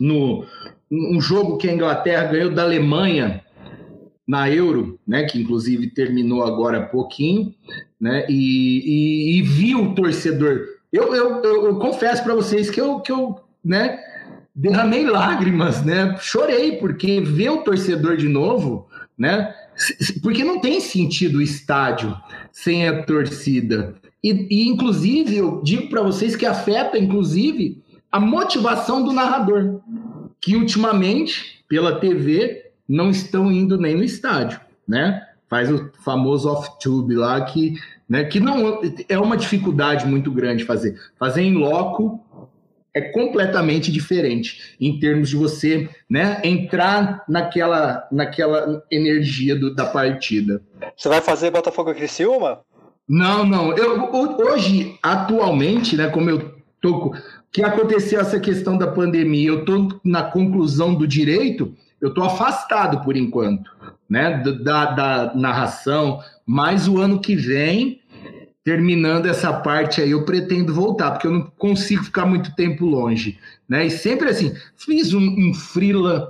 no um jogo que a Inglaterra ganhou da Alemanha na Euro, né, que inclusive terminou agora há pouquinho, né, e, e, e vi o torcedor. Eu, eu, eu, eu confesso para vocês que eu, que eu né, derramei lágrimas, né, chorei, porque ver o torcedor de novo, né, porque não tem sentido o estádio sem a torcida. E, e inclusive, eu digo para vocês que afeta, inclusive, a motivação do narrador, que ultimamente, pela TV, não estão indo nem no estádio, né? Faz o famoso off-tube lá que, né, que não é uma dificuldade muito grande fazer. Fazer em loco é completamente diferente em termos de você, né, entrar naquela naquela energia do, da partida. Você vai fazer Botafogo e Criciúma? Não, não. Eu hoje atualmente, né, como eu tô que aconteceu essa questão da pandemia, eu tô na conclusão do direito, eu estou afastado por enquanto, né, da, da narração, mas o ano que vem, terminando essa parte aí, eu pretendo voltar, porque eu não consigo ficar muito tempo longe, né, e sempre assim, fiz um, um freela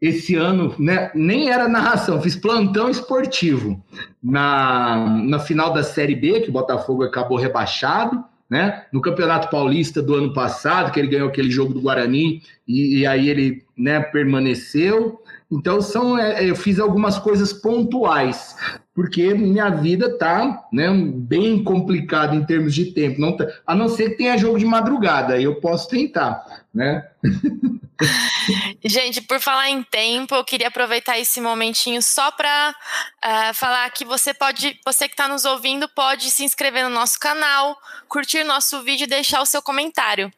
esse ano, né, nem era narração, fiz plantão esportivo na, na final da Série B, que o Botafogo acabou rebaixado, né? No Campeonato Paulista do ano passado, que ele ganhou aquele jogo do Guarani e, e aí ele né, permaneceu. Então são, é, eu fiz algumas coisas pontuais, porque minha vida tá né, bem complicada em termos de tempo. Não tá, a não ser que tenha jogo de madrugada, eu posso tentar, né? Gente, por falar em tempo, eu queria aproveitar esse momentinho só para uh, eh, falar que você pode, você que está nos ouvindo, pode se inscrever no nosso canal, curtir nosso vídeo e deixar o seu comentário.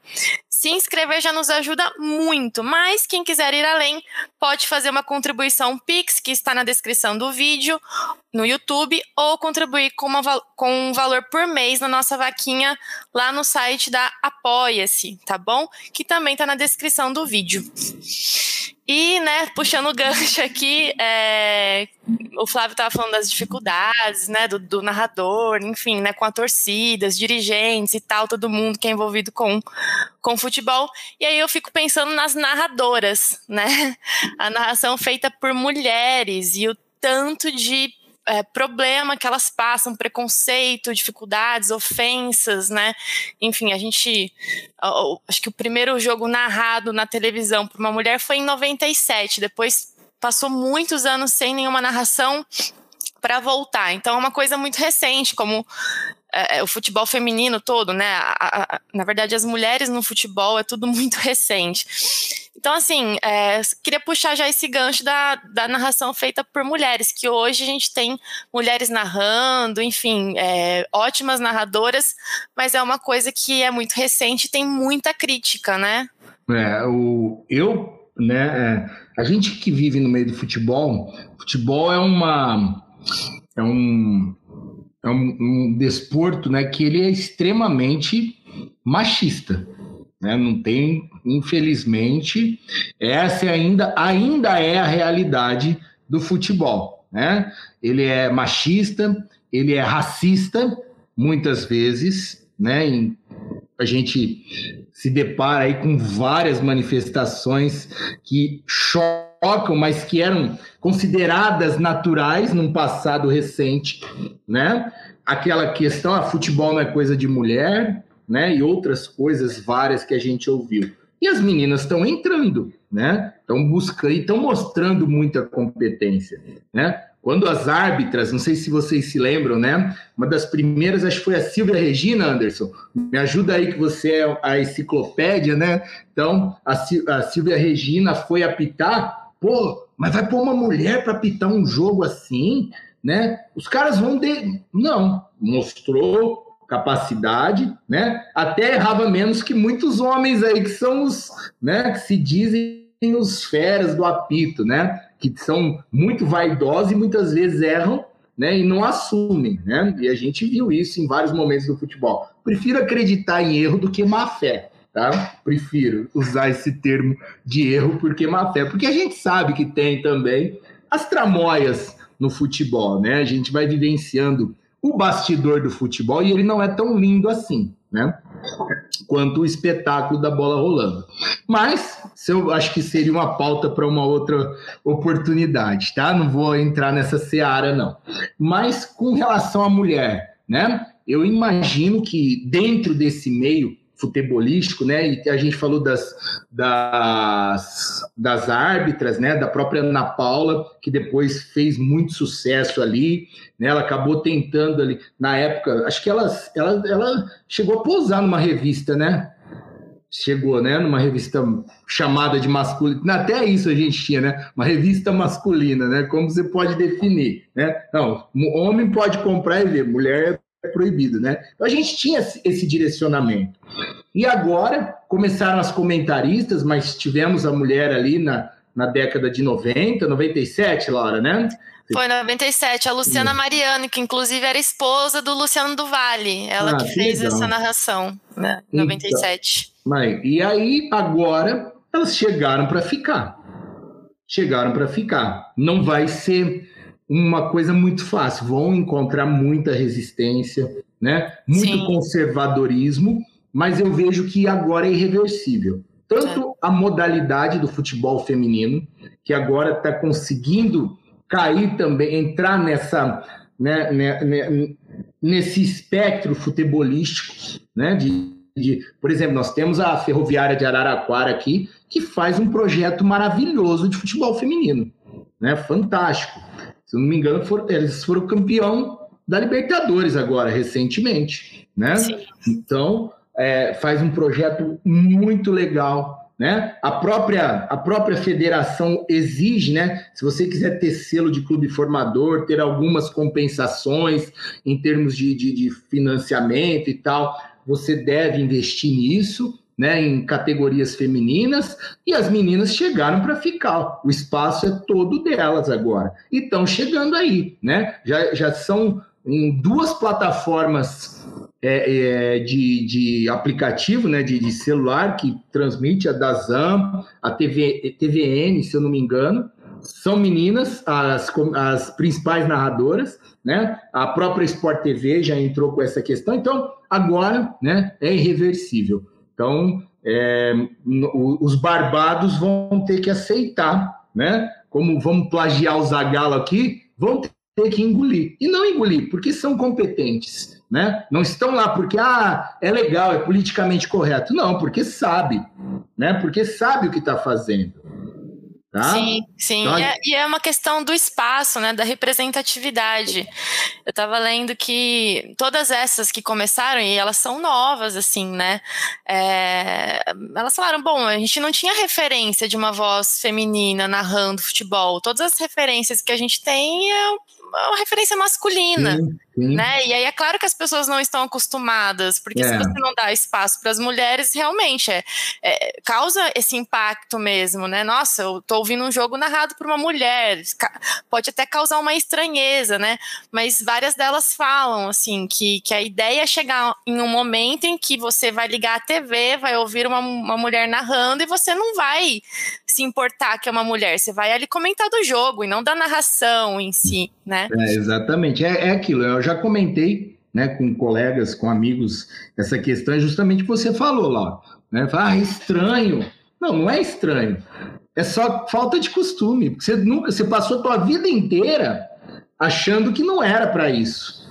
Se inscrever já nos ajuda muito, mas quem quiser ir além pode fazer uma contribuição Pix, que está na descrição do vídeo, no YouTube, ou contribuir com, uma, com um valor por mês na nossa vaquinha lá no site da Apoia-se, tá bom? Que também está na descrição do vídeo. E, né, puxando o gancho aqui, é, o Flávio estava falando das dificuldades, né, do, do, narrador, enfim, né, com a torcida, os dirigentes e tal, todo mundo que é envolvido com, com futebol. E aí eu fico pensando nas narradoras, né, a narração feita por mulheres e o tanto de é, problema que elas passam, preconceito, dificuldades, ofensas, né? Enfim, a gente. Acho que o primeiro jogo narrado na televisão por uma mulher foi em 97, depois passou muitos anos sem nenhuma narração para voltar. Então é uma coisa muito recente, como é, é, o futebol feminino todo, né? A, a, na verdade, as mulheres no futebol é tudo muito recente. Então, assim, é, queria puxar já esse gancho da, da narração feita por mulheres, que hoje a gente tem mulheres narrando, enfim, é, ótimas narradoras, mas é uma coisa que é muito recente e tem muita crítica, né? É, o, eu, né, é, a gente que vive no meio do futebol, futebol é uma. É um, é um, um desporto né, que ele é extremamente machista. Né? Não tem, infelizmente, essa é ainda, ainda é a realidade do futebol. Né? Ele é machista, ele é racista, muitas vezes, né? A gente se depara aí com várias manifestações que chocam, mas que eram consideradas naturais num passado recente, né? Aquela questão, a ah, futebol não é coisa de mulher, né? E outras coisas várias que a gente ouviu. E as meninas estão entrando, né? Estão buscando e estão mostrando muita competência, né? quando as árbitras, não sei se vocês se lembram, né? Uma das primeiras, acho que foi a Silvia Regina Anderson. Me ajuda aí que você é a enciclopédia, né? Então, a, a Silvia Regina foi apitar, pô, mas vai pôr uma mulher para apitar um jogo assim, né? Os caras vão de... não, mostrou capacidade, né? Até errava menos que muitos homens aí que são os, né, que se dizem os feras do apito, né? Que são muito vaidosos e muitas vezes erram, né? E não assumem, né? E a gente viu isso em vários momentos do futebol. Prefiro acreditar em erro do que má fé, tá? Prefiro usar esse termo de erro porque má fé, porque a gente sabe que tem também as tramóias no futebol, né? A gente vai vivenciando o bastidor do futebol e ele não é tão lindo assim, né? Quanto o espetáculo da bola rolando. Mas eu acho que seria uma pauta para uma outra oportunidade, tá? Não vou entrar nessa seara, não. Mas com relação à mulher, né? Eu imagino que dentro desse meio futebolístico, né? E a gente falou das, das, das árbitras, né? Da própria Ana Paula, que depois fez muito sucesso ali, né? Ela acabou tentando ali, na época, acho que ela, ela, ela chegou a posar numa revista, né? Chegou, né? Numa revista chamada de masculina. Até isso a gente tinha, né? Uma revista masculina, né? Como você pode definir, né? Não, homem pode comprar e ver, mulher é proibido, né? Então a gente tinha esse direcionamento. E agora começaram as comentaristas, mas tivemos a mulher ali na, na década de 90, 97, Laura, né? Foi em 97, a Luciana Mariano, que inclusive era esposa do Luciano do Vale, ela ah, que, que fez legal. essa narração, né? Em 97. Então, e aí, agora, elas chegaram para ficar. Chegaram para ficar. Não vai ser uma coisa muito fácil, vão encontrar muita resistência, né? Muito Sim. conservadorismo, mas eu vejo que agora é irreversível. Tanto a modalidade do futebol feminino, que agora está conseguindo cair também, entrar nessa, né, né, né, nesse espectro futebolístico, né, de, de, por exemplo, nós temos a Ferroviária de Araraquara aqui, que faz um projeto maravilhoso de futebol feminino, né, fantástico. Se eu não me engano, foram, eles foram campeão da Libertadores agora, recentemente, né? Sim. Então, é, faz um projeto muito legal, né? A própria, a própria federação exige, né? Se você quiser ter selo de clube formador, ter algumas compensações em termos de, de, de financiamento e tal, você deve investir nisso, né, em categorias femininas e as meninas chegaram para ficar. O espaço é todo delas agora. E estão chegando aí, né? Já, já são em duas plataformas é, é, de, de aplicativo, né, de, de, celular que transmite a Dazam, a TV, TVN, se eu não me engano. São meninas, as, as principais narradoras, né? A própria Sport TV já entrou com essa questão. Então, agora, né, é irreversível. Então, é, os barbados vão ter que aceitar, né? Como vamos plagiar o Zagalo aqui, vão ter que engolir. E não engolir, porque são competentes, né? Não estão lá porque, ah, é legal, é politicamente correto. Não, porque sabe, né? Porque sabe o que está fazendo. Tá? Sim, sim. Então, e, é, e, é, uma questão do espaço, né? Da representatividade. Eu estava lendo que todas essas que começaram, e elas são novas, assim, né? É, elas falaram: bom, a gente não tinha referência de uma voz feminina narrando futebol. Todas as referências que a gente tem é uma referência masculina, sim, sim. né? E aí é claro que as pessoas não estão acostumadas, porque é. se você não dá espaço para as mulheres, realmente é, é, causa esse impacto mesmo, né? Nossa, eu tô ouvindo um jogo narrado por uma mulher, pode até causar uma estranheza, né? Mas várias delas falam assim que, que a ideia é chegar em um momento em que você vai ligar a TV, vai ouvir uma, uma mulher narrando e você não vai se importar que é uma mulher, você vai ali comentar do jogo e não da narração em si, né? É, exatamente, é, é aquilo, eu já comentei né, com colegas, com amigos, essa questão é justamente o que você falou lá, né? Ah, é estranho. Não, não é estranho. É só falta de costume. Você nunca, você passou a tua vida inteira achando que não era para isso,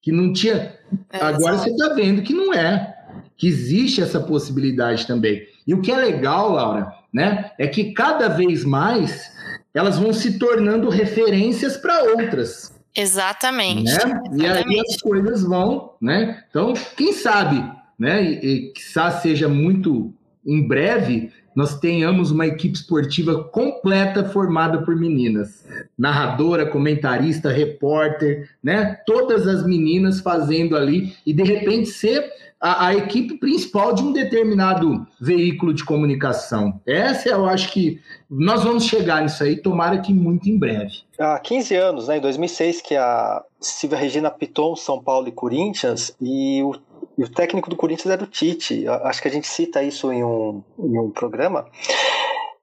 que não tinha. É, Agora exatamente. você está vendo que não é, que existe essa possibilidade também. E o que é legal, Laura, né? É que cada vez mais elas vão se tornando referências para outras. Exatamente. Né? Exatamente. E aí as coisas vão, né? Então, quem sabe, né? E, e quizá seja muito em breve nós tenhamos uma equipe esportiva completa formada por meninas. Narradora, comentarista, repórter, né? Todas as meninas fazendo ali e de repente ser a, a, equipe principal de um determinado veículo de comunicação. Essa eu acho que nós vamos chegar nisso aí, tomara que muito em breve. Há 15 anos, né, em 2006, que a Silvia Regina pitou São Paulo e Corinthians e o e o técnico do Corinthians era o Tite. Acho que a gente cita isso em um, em um programa.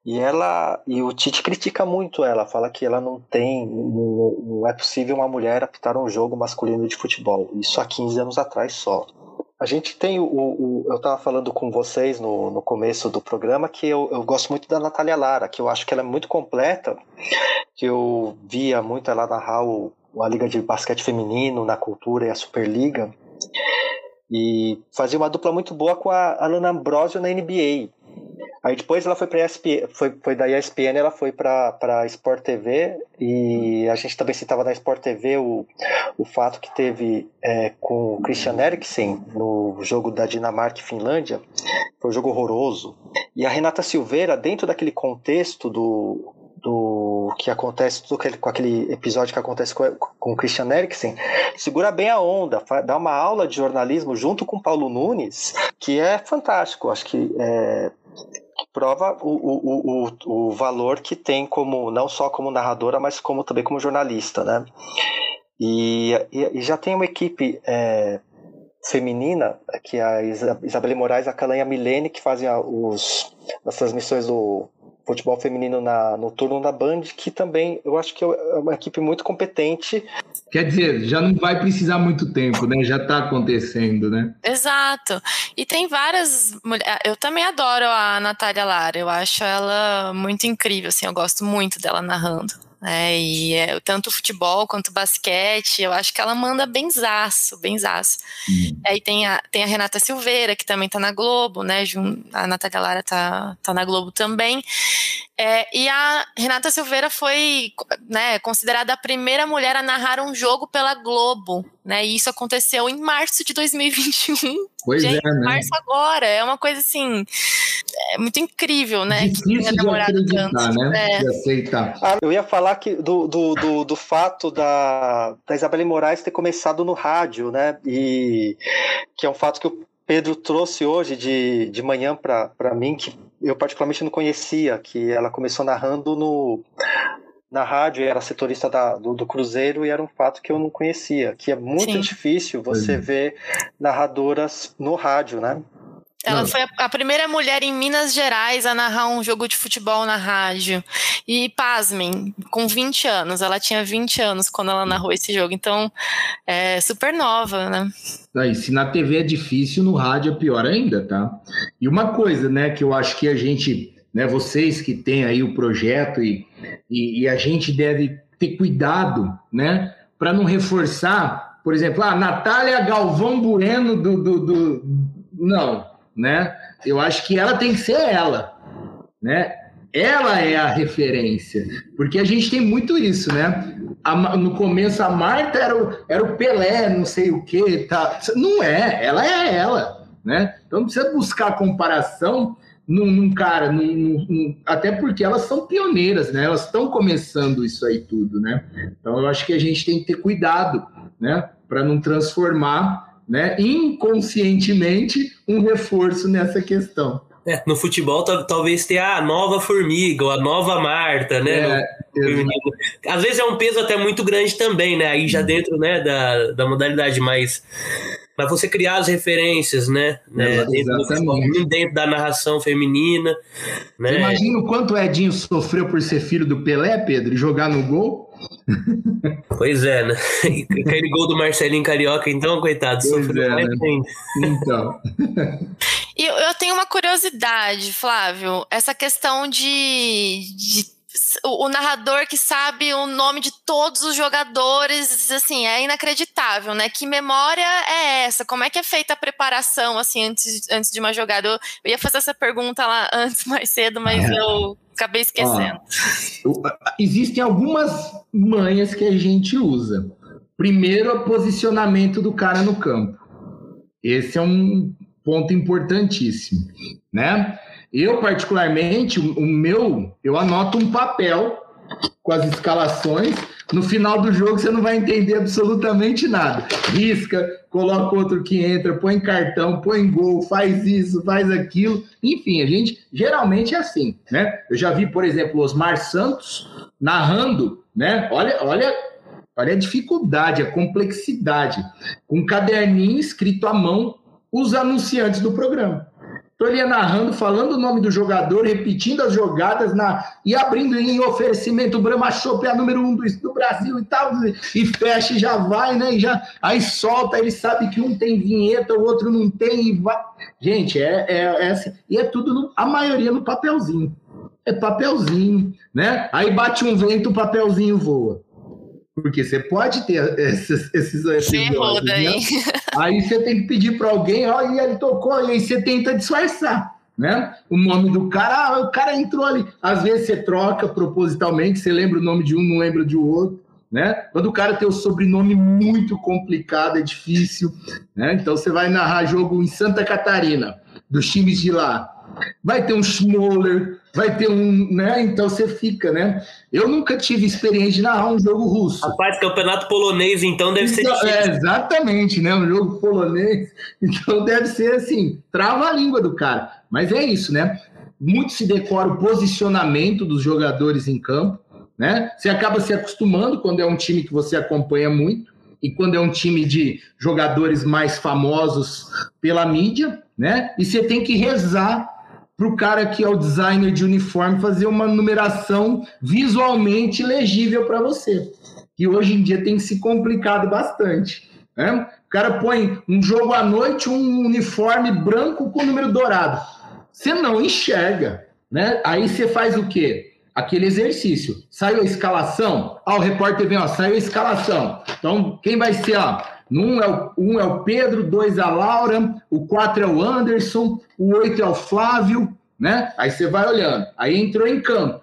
E ela e o Tite critica muito ela, fala que ela não tem, não, não é possível uma mulher apitar um jogo masculino de futebol. Isso há 15 anos atrás só. A gente tem o. o eu estava falando com vocês no, no começo do programa que eu, eu gosto muito da Natália Lara, que eu acho que ela é muito completa, que eu via muito ela narrar o, a Liga de Basquete Feminino na Cultura e a Superliga. E fazia uma dupla muito boa com a Alana Ambrosio na NBA. Aí depois ela foi para ESPN, foi, foi da ESPN, ela foi para Sport TV e a gente também citava na Sport TV o, o fato que teve é, com o Christian Eriksen no jogo da Dinamarca e Finlândia, foi um jogo horroroso. E a Renata Silveira, dentro daquele contexto do, do que acontece tudo aquele, com aquele episódio que acontece com, com o Christian Eriksen, segura bem a onda, dá uma aula de jornalismo junto com Paulo Nunes, que é fantástico. Acho que é, prova o, o, o, o valor que tem como não só como narradora, mas como também como jornalista, né? E, e, e já tem uma equipe é, feminina, que é a Isabelle Moraes, a Calanha Milene, que fazem os, as transmissões do futebol feminino na, no turno da Band, que também eu acho que é uma equipe muito competente. Quer dizer, já não vai precisar muito tempo, né? Já está acontecendo, né? Exato. E tem várias mulheres. Eu também adoro a Natália Lara. Eu acho ela muito incrível, assim. Eu gosto muito dela narrando. É, e é, tanto o futebol quanto o basquete, eu acho que ela manda benzaço, benzaço. Hum. Aí tem a, tem a Renata Silveira, que também tá na Globo, né? A Natália Lara tá, tá na Globo também. É, e a Renata Silveira foi né, considerada a primeira mulher a narrar um jogo pela Globo, né? E isso aconteceu em março de 2021. Pois Gente, é, né? Março agora, é uma coisa assim, é muito incrível, né? Difícil de acreditar, tanto. né? É. De aceitar. Ah, eu ia falar que do, do, do, do fato da, da Isabelle Moraes ter começado no rádio, né? E que é um fato que o Pedro trouxe hoje de, de manhã para mim, que eu particularmente não conhecia, que ela começou narrando no na rádio, era setorista da, do, do, Cruzeiro e era um fato que eu não conhecia, que é muito Sim. difícil você é. ver narradoras no rádio, né? Ela não. foi a primeira mulher em Minas Gerais a narrar um jogo de futebol na rádio. E, pasmem, com 20 anos. Ela tinha 20 anos quando ela narrou esse jogo. Então, é super nova, né? Aí, se na TV é difícil, no rádio é pior ainda, tá? E uma coisa, né, que eu acho que a gente, né, vocês que têm aí o projeto e, e, e a gente deve ter cuidado, né, para não reforçar, por exemplo, a ah, Natália Galvão Bueno do, do, do... Não, né? Eu acho que ela tem que ser ela, né? Ela é a referência, porque a gente tem muito isso, né? A, no começo a Marta era o, era o Pelé, não sei o que, tá? Não é, ela é ela, né? Então não precisa buscar comparação num, num cara, num, num, até porque elas são pioneiras, né? Elas estão começando isso aí tudo, né? Então eu acho que a gente tem que ter cuidado, né? Para não transformar né, inconscientemente um reforço nessa questão. É, no futebol talvez tenha a nova formiga ou a nova Marta, né? É, Às vezes é um peso até muito grande também, né? Aí já dentro né, da, da modalidade, mas mas você criar as referências, né? né dentro, do, dentro da narração feminina. Né? Imagina o quanto o Edinho sofreu por ser filho do Pelé, Pedro, e jogar no gol. Pois é, né? Aquele gol do Marcelinho Carioca, então, coitado, pois sofreu é, né? Então. E eu tenho uma curiosidade, Flávio. Essa questão de, de o, narrador que sabe o nome de todos os jogadores, assim, é inacreditável, né? Que memória é essa? Como é que é feita a preparação, assim, antes, antes de uma jogada? Eu, eu ia fazer essa pergunta lá antes, mais cedo, mas é. eu acabei esquecendo. existem algumas manhas que a gente usa. Primeiro, o posicionamento do cara no campo. Esse é um ponto importantíssimo, né? Eu, particularmente, o meu, eu anoto um papel com as escalações. No final do jogo você não vai entender absolutamente nada. Risca, coloca outro que entra, põe cartão, põe gol, faz isso, faz aquilo. Enfim, a gente geralmente é assim, né? Eu já vi, por exemplo, Osmar Santos narrando, né? Olha, olha, olha a dificuldade, a complexidade. Com um caderninho escrito à mão, os anunciantes do programa. Então ele ia narrando, falando o nome do jogador, repetindo as jogadas na, e abrindo em oferecimento Brahma Chopp é a número um do, do, Brasil e tal, e fecha e já vai, né? E já, aí solta, ele sabe que um tem vinheta, o outro não tem, e vai. Gente, é, é, é assim, e é tudo, no, a maioria no papelzinho. É papelzinho, né? Aí bate um vento, o papelzinho voa. Porque você pode ter esses, esses, esses daí. Né? Aí você tem que pedir para alguém, e ele tocou, e aí você tenta disfarçar, né? O nome do cara, ah, o cara entrou ali. Às vezes você troca propositalmente, você lembra o nome de um, não lembra de outro, né? Quando o cara tem o sobrenome muito complicado, é difícil, né? Então você vai narrar jogo em Santa Catarina, dos times de lá. Vai ter um Schmoller, vai ter um, né? Então você fica, né? Eu nunca tive experiência de narrar um jogo russo. Rapaz, campeonato polonês, então deve ser então, difícil. É, exatamente, né? Um jogo polonês. Então deve ser assim, trava a língua do cara. Mas é isso, né? Muito se decora o posicionamento dos jogadores em campo, né? Você acaba se acostumando quando é um time que você acompanha muito e quando é um time de jogadores mais famosos pela mídia, né? E você tem que rezar para o cara que é o designer de uniforme fazer uma numeração visualmente legível para você. E hoje em dia tem se complicado bastante. Né? O cara põe um jogo à noite, um uniforme branco com número dourado. Você não enxerga. Né? Aí você faz o quê? Aquele exercício. Saiu a escalação? Ah, o repórter vem, ó, saiu a escalação. Então, quem vai ser, ó? Um é, o, um é o Pedro, dois é a Laura, o quatro é o Anderson, o oito é o Flávio, né? Aí você vai olhando. Aí entrou em campo.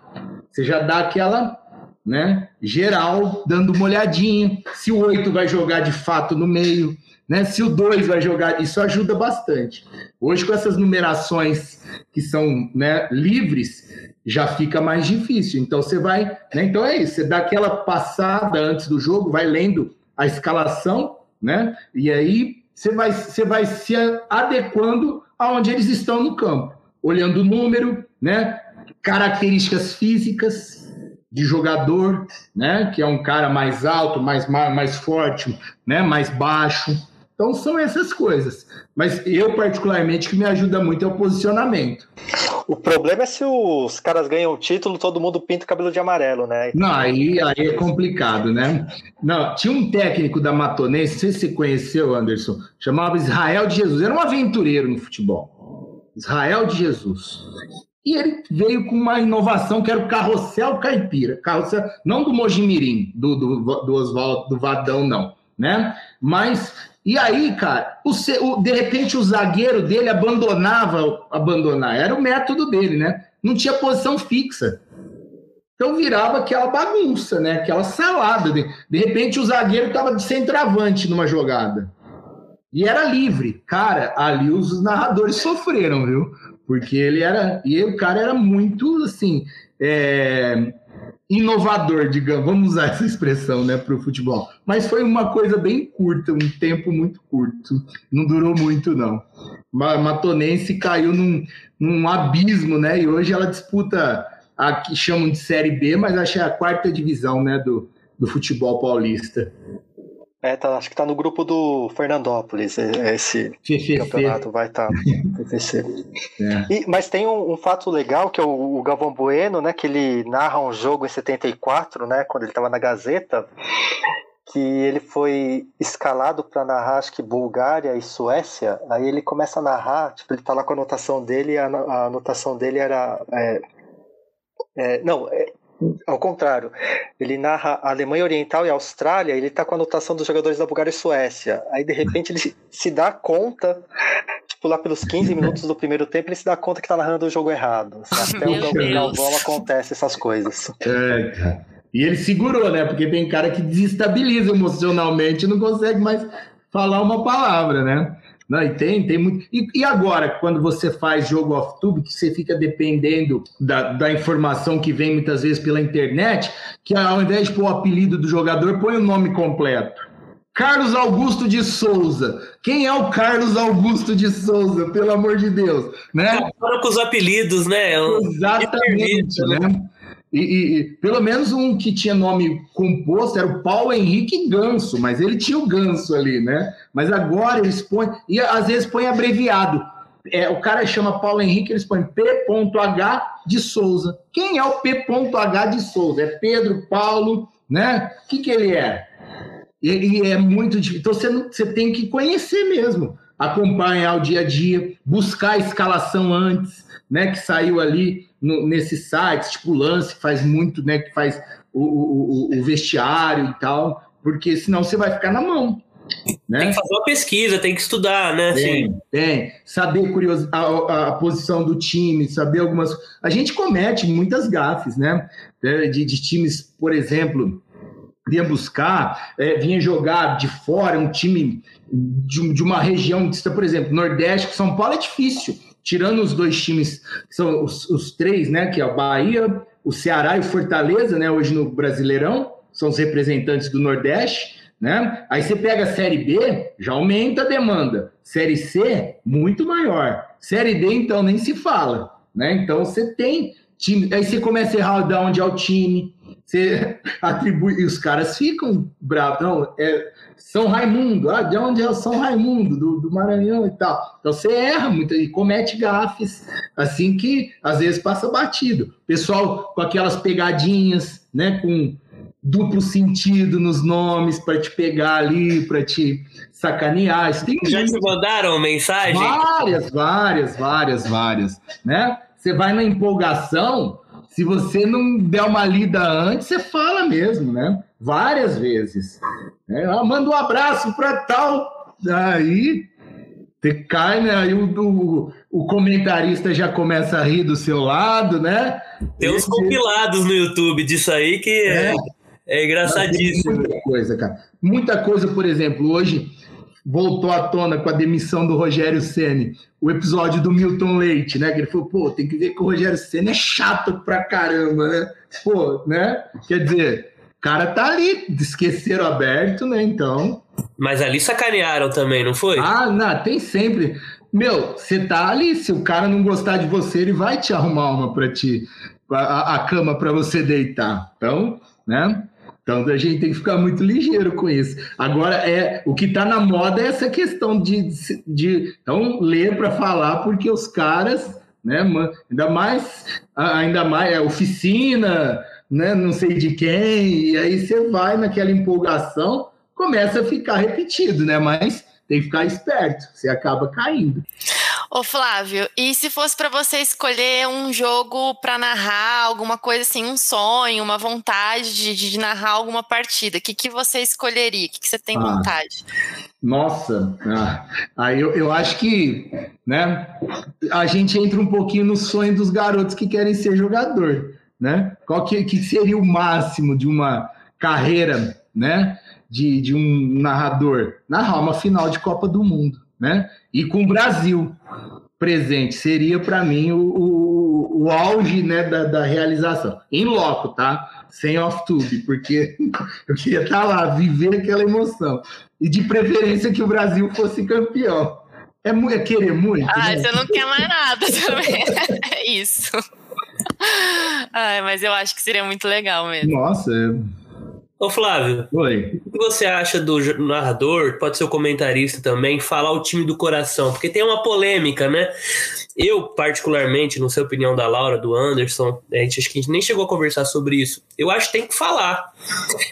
Você já dá aquela, né? Geral, dando uma olhadinha. Se o oito vai jogar de fato no meio, né? Se o dois vai jogar, isso ajuda bastante. Hoje, com essas numerações que são né, livres, já fica mais difícil. Então você vai, né? Então é isso. Você dá aquela passada antes do jogo, vai lendo a escalação né? E aí você vai, você vai se adequando aonde eles estão no campo, olhando o número, né? Características físicas de jogador, né? Que é um cara mais alto, mais, mais forte, né? Mais baixo. Então são essas coisas. Mas eu, particularmente, que me ajuda muito é o posicionamento. O problema é se os caras ganham o título, todo mundo pinta o cabelo de amarelo, né? Não, aí, aí é complicado, né? Não, tinha um técnico da Matonense, não sei se você conheceu, Anderson, chamava Israel de Jesus. Era um aventureiro no futebol. Israel de Jesus. E ele veio com uma inovação que era o carrossel caipira. Carrossel, não do Mojimirim, do, do, do Oswaldo, do Vadão, não. Né? Mas e aí, cara, o, o, de repente o zagueiro dele abandonava, abandonar, era o método dele, né? Não tinha posição fixa. Então virava aquela bagunça, né? Aquela salada. De, de repente o zagueiro estava de centroavante numa jogada. E era livre. Cara, ali os narradores sofreram, viu? Porque ele era. E o cara era muito assim. É, inovador, digamos, vamos usar essa expressão, né, para o futebol. Mas foi uma coisa bem curta, um tempo muito curto, não durou muito não. Matonense caiu num, num abismo, né, e hoje ela disputa a que chamam de Série B, mas acho que é a quarta divisão, né, do, do futebol paulista. É, tá, acho que tá no grupo do Fernandópolis, é, é esse FFC. campeonato, vai estar. Tá, é. mas tem um, um, fato legal que é o, o Galvão Bueno, né, que ele narra um jogo em 74, né, quando ele estava na Gazeta, que ele foi escalado para narrar, acho que Bulgária e Suécia. Aí ele começa a narrar, tipo, ele tá lá com a anotação dele, a, a anotação dele era. É, é, não, é, Ao contrário, ele narra a Alemanha Oriental e a Austrália, ele tá com a anotação dos jogadores da Bulgária e Suécia. Aí, de repente, ele se dá conta, tipo, lá pelos 15 minutos do primeiro tempo, ele se dá conta que tá narrando o jogo errado. Até Meu o. Galvão acontece essas coisas. É, cara. E ele segurou, né? Porque tem cara que desestabiliza emocionalmente e não consegue mais falar uma palavra, né? Não, e tem, tem muito. E, e agora, quando você faz jogo off-tube, que você fica dependendo da, da informação que vem muitas vezes pela internet, que ao invés de pôr o apelido do jogador, põe o nome completo. Carlos Augusto de Souza. Quem é o Carlos Augusto de Souza, pelo amor de Deus? Né? Fora com os apelidos, né? Exatamente, né? E, e- pelo menos um que tinha nome composto era o Paulo Henrique Ganso, mas ele tinha o Ganso ali, né? Mas agora eles põem, e às vezes põem abreviado. É, o cara chama Paulo Henrique, eles põem P.H. de Souza. Quem é o P.H. de Souza? É Pedro, Paulo, né? O que, que ele é? E, e é muito difícil. Então você, você tem que conhecer mesmo, acompanhar o dia a dia, buscar a escalação antes, né? Que saiu ali no, nesses sites, tipo o Lance, que faz muito, né? Que faz o, o, o- vestiário e tal, porque senão você vai ficar na mão. Tem Né? que fazer uma pesquisa, tem que estudar, né? Assim, Tem, tem. Saber curioso, a, a posição do time, saber algumas. A gente comete muitas gafes, né? É, De, de times, por exemplo, vinha buscar, é, vinha jogar de fora, um time de, de uma região, por exemplo, Nordeste, São Paulo é difícil. Tirando os dois times, que são os, os três, né? Que é o Bahia, o Ceará e o Fortaleza, né? Hoje no Brasileirão, são os representantes do Nordeste né? Aí você pega a Série B, já aumenta a demanda. Série C, muito maior. Série D, então, nem se fala, né? Então você tem time. Aí você começa a errar de onde é o time, você atribui. E os caras ficam bravos. Não, é São Raimundo, ah, de onde é o São Raimundo? Do, do Maranhão e tal. Então você erra muito e comete gafes, assim que às vezes passa batido. Pessoal com aquelas pegadinhas, né? Com duplo sentido nos nomes para te pegar ali, para te sacanear. Isso tem já te mandaram mensagem? várias, várias, várias, várias, né? Você vai na empolgação, se você não der uma lida antes, você fala mesmo, né? Várias vezes. né? Ah, manda um abraço para tal. Aí você cai, né? Aí o, o, o comentarista já começa a rir do seu lado, né? Tem uns compilados no YouTube disso aí que é, É. é engraçadíssimo. Muita coisa, cara. Muita coisa, por exemplo, hoje voltou à tona com a demissão do Rogério Ceni, o episódio do Milton Leite, né? Que ele falou, pô, tem que ver que o Rogério Ceni é chato pra caramba, né? Pô, né? Quer dizer, o cara tá ali, esqueceram aberto, né? Então. Mas ali sacanearam também, não foi? Ah, não, tem sempre. Meu, você tá ali, se o cara não gostar de você, ele vai te arrumar uma pra ti, a, a cama pra você deitar. Então, né? Então a gente tem que ficar muito ligeiro com isso. Agora, é o que tá na moda é essa questão de. de então, ler para falar, porque os caras, né, ainda mais, ainda mais, é oficina, né, não sei de quem, e aí você vai naquela empolgação, começa a ficar repetido, né? Mas tem que ficar esperto, você acaba caindo. Ô Flávio, e se fosse pra você escolher um jogo pra narrar alguma coisa assim, um sonho, uma vontade de, de narrar alguma partida, o que, que você escolheria? O que, que você tem Ah. vontade? Nossa, ah, aí eu, eu acho que, né, a gente entra um pouquinho no sonho dos garotos que querem ser jogador, né? Qual que, que seria o máximo de uma carreira, né, de, de um narrador? Narrar uma final de Copa do Mundo, né? E com o Brasil presente seria para mim o, o, o auge, né, da, da realização. Em loco, tá? Sem off-tube, porque eu queria estar lá, viver aquela emoção. E de preferência que o Brasil fosse campeão. É, é querer muito. Ah, né? você não quer mais nada também. É isso. Ai, mas eu acho que seria muito legal mesmo. Nossa, é- Ô Flávio, Oi. o que você acha do narrador, pode ser o comentarista também, falar o time do coração? Porque tem uma polêmica, né? Eu, particularmente, não sei a opinião da Laura, do Anderson, a gente, acho que a gente nem chegou a conversar sobre isso. Eu acho que tem que falar.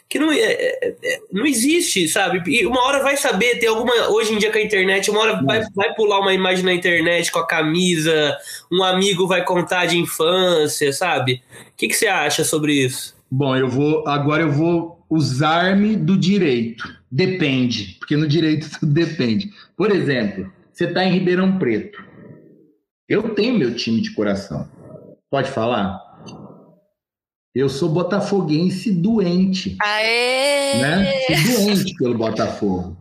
Que não, é, é- é- não existe, sabe? E uma hora vai saber, tem alguma. Hoje em dia com a internet, uma hora vai, vai pular uma imagem na internet com a camisa, um amigo vai contar de infância, sabe? O que, que você acha sobre isso? Bom, eu vou agora eu vou usar-me do direito. Depende, porque no direito tudo depende. Por exemplo, você está em Ribeirão Preto. Eu tenho meu time de coração. Pode falar? Eu sou botafoguense doente, Aê! né? Sou doente pelo Botafogo.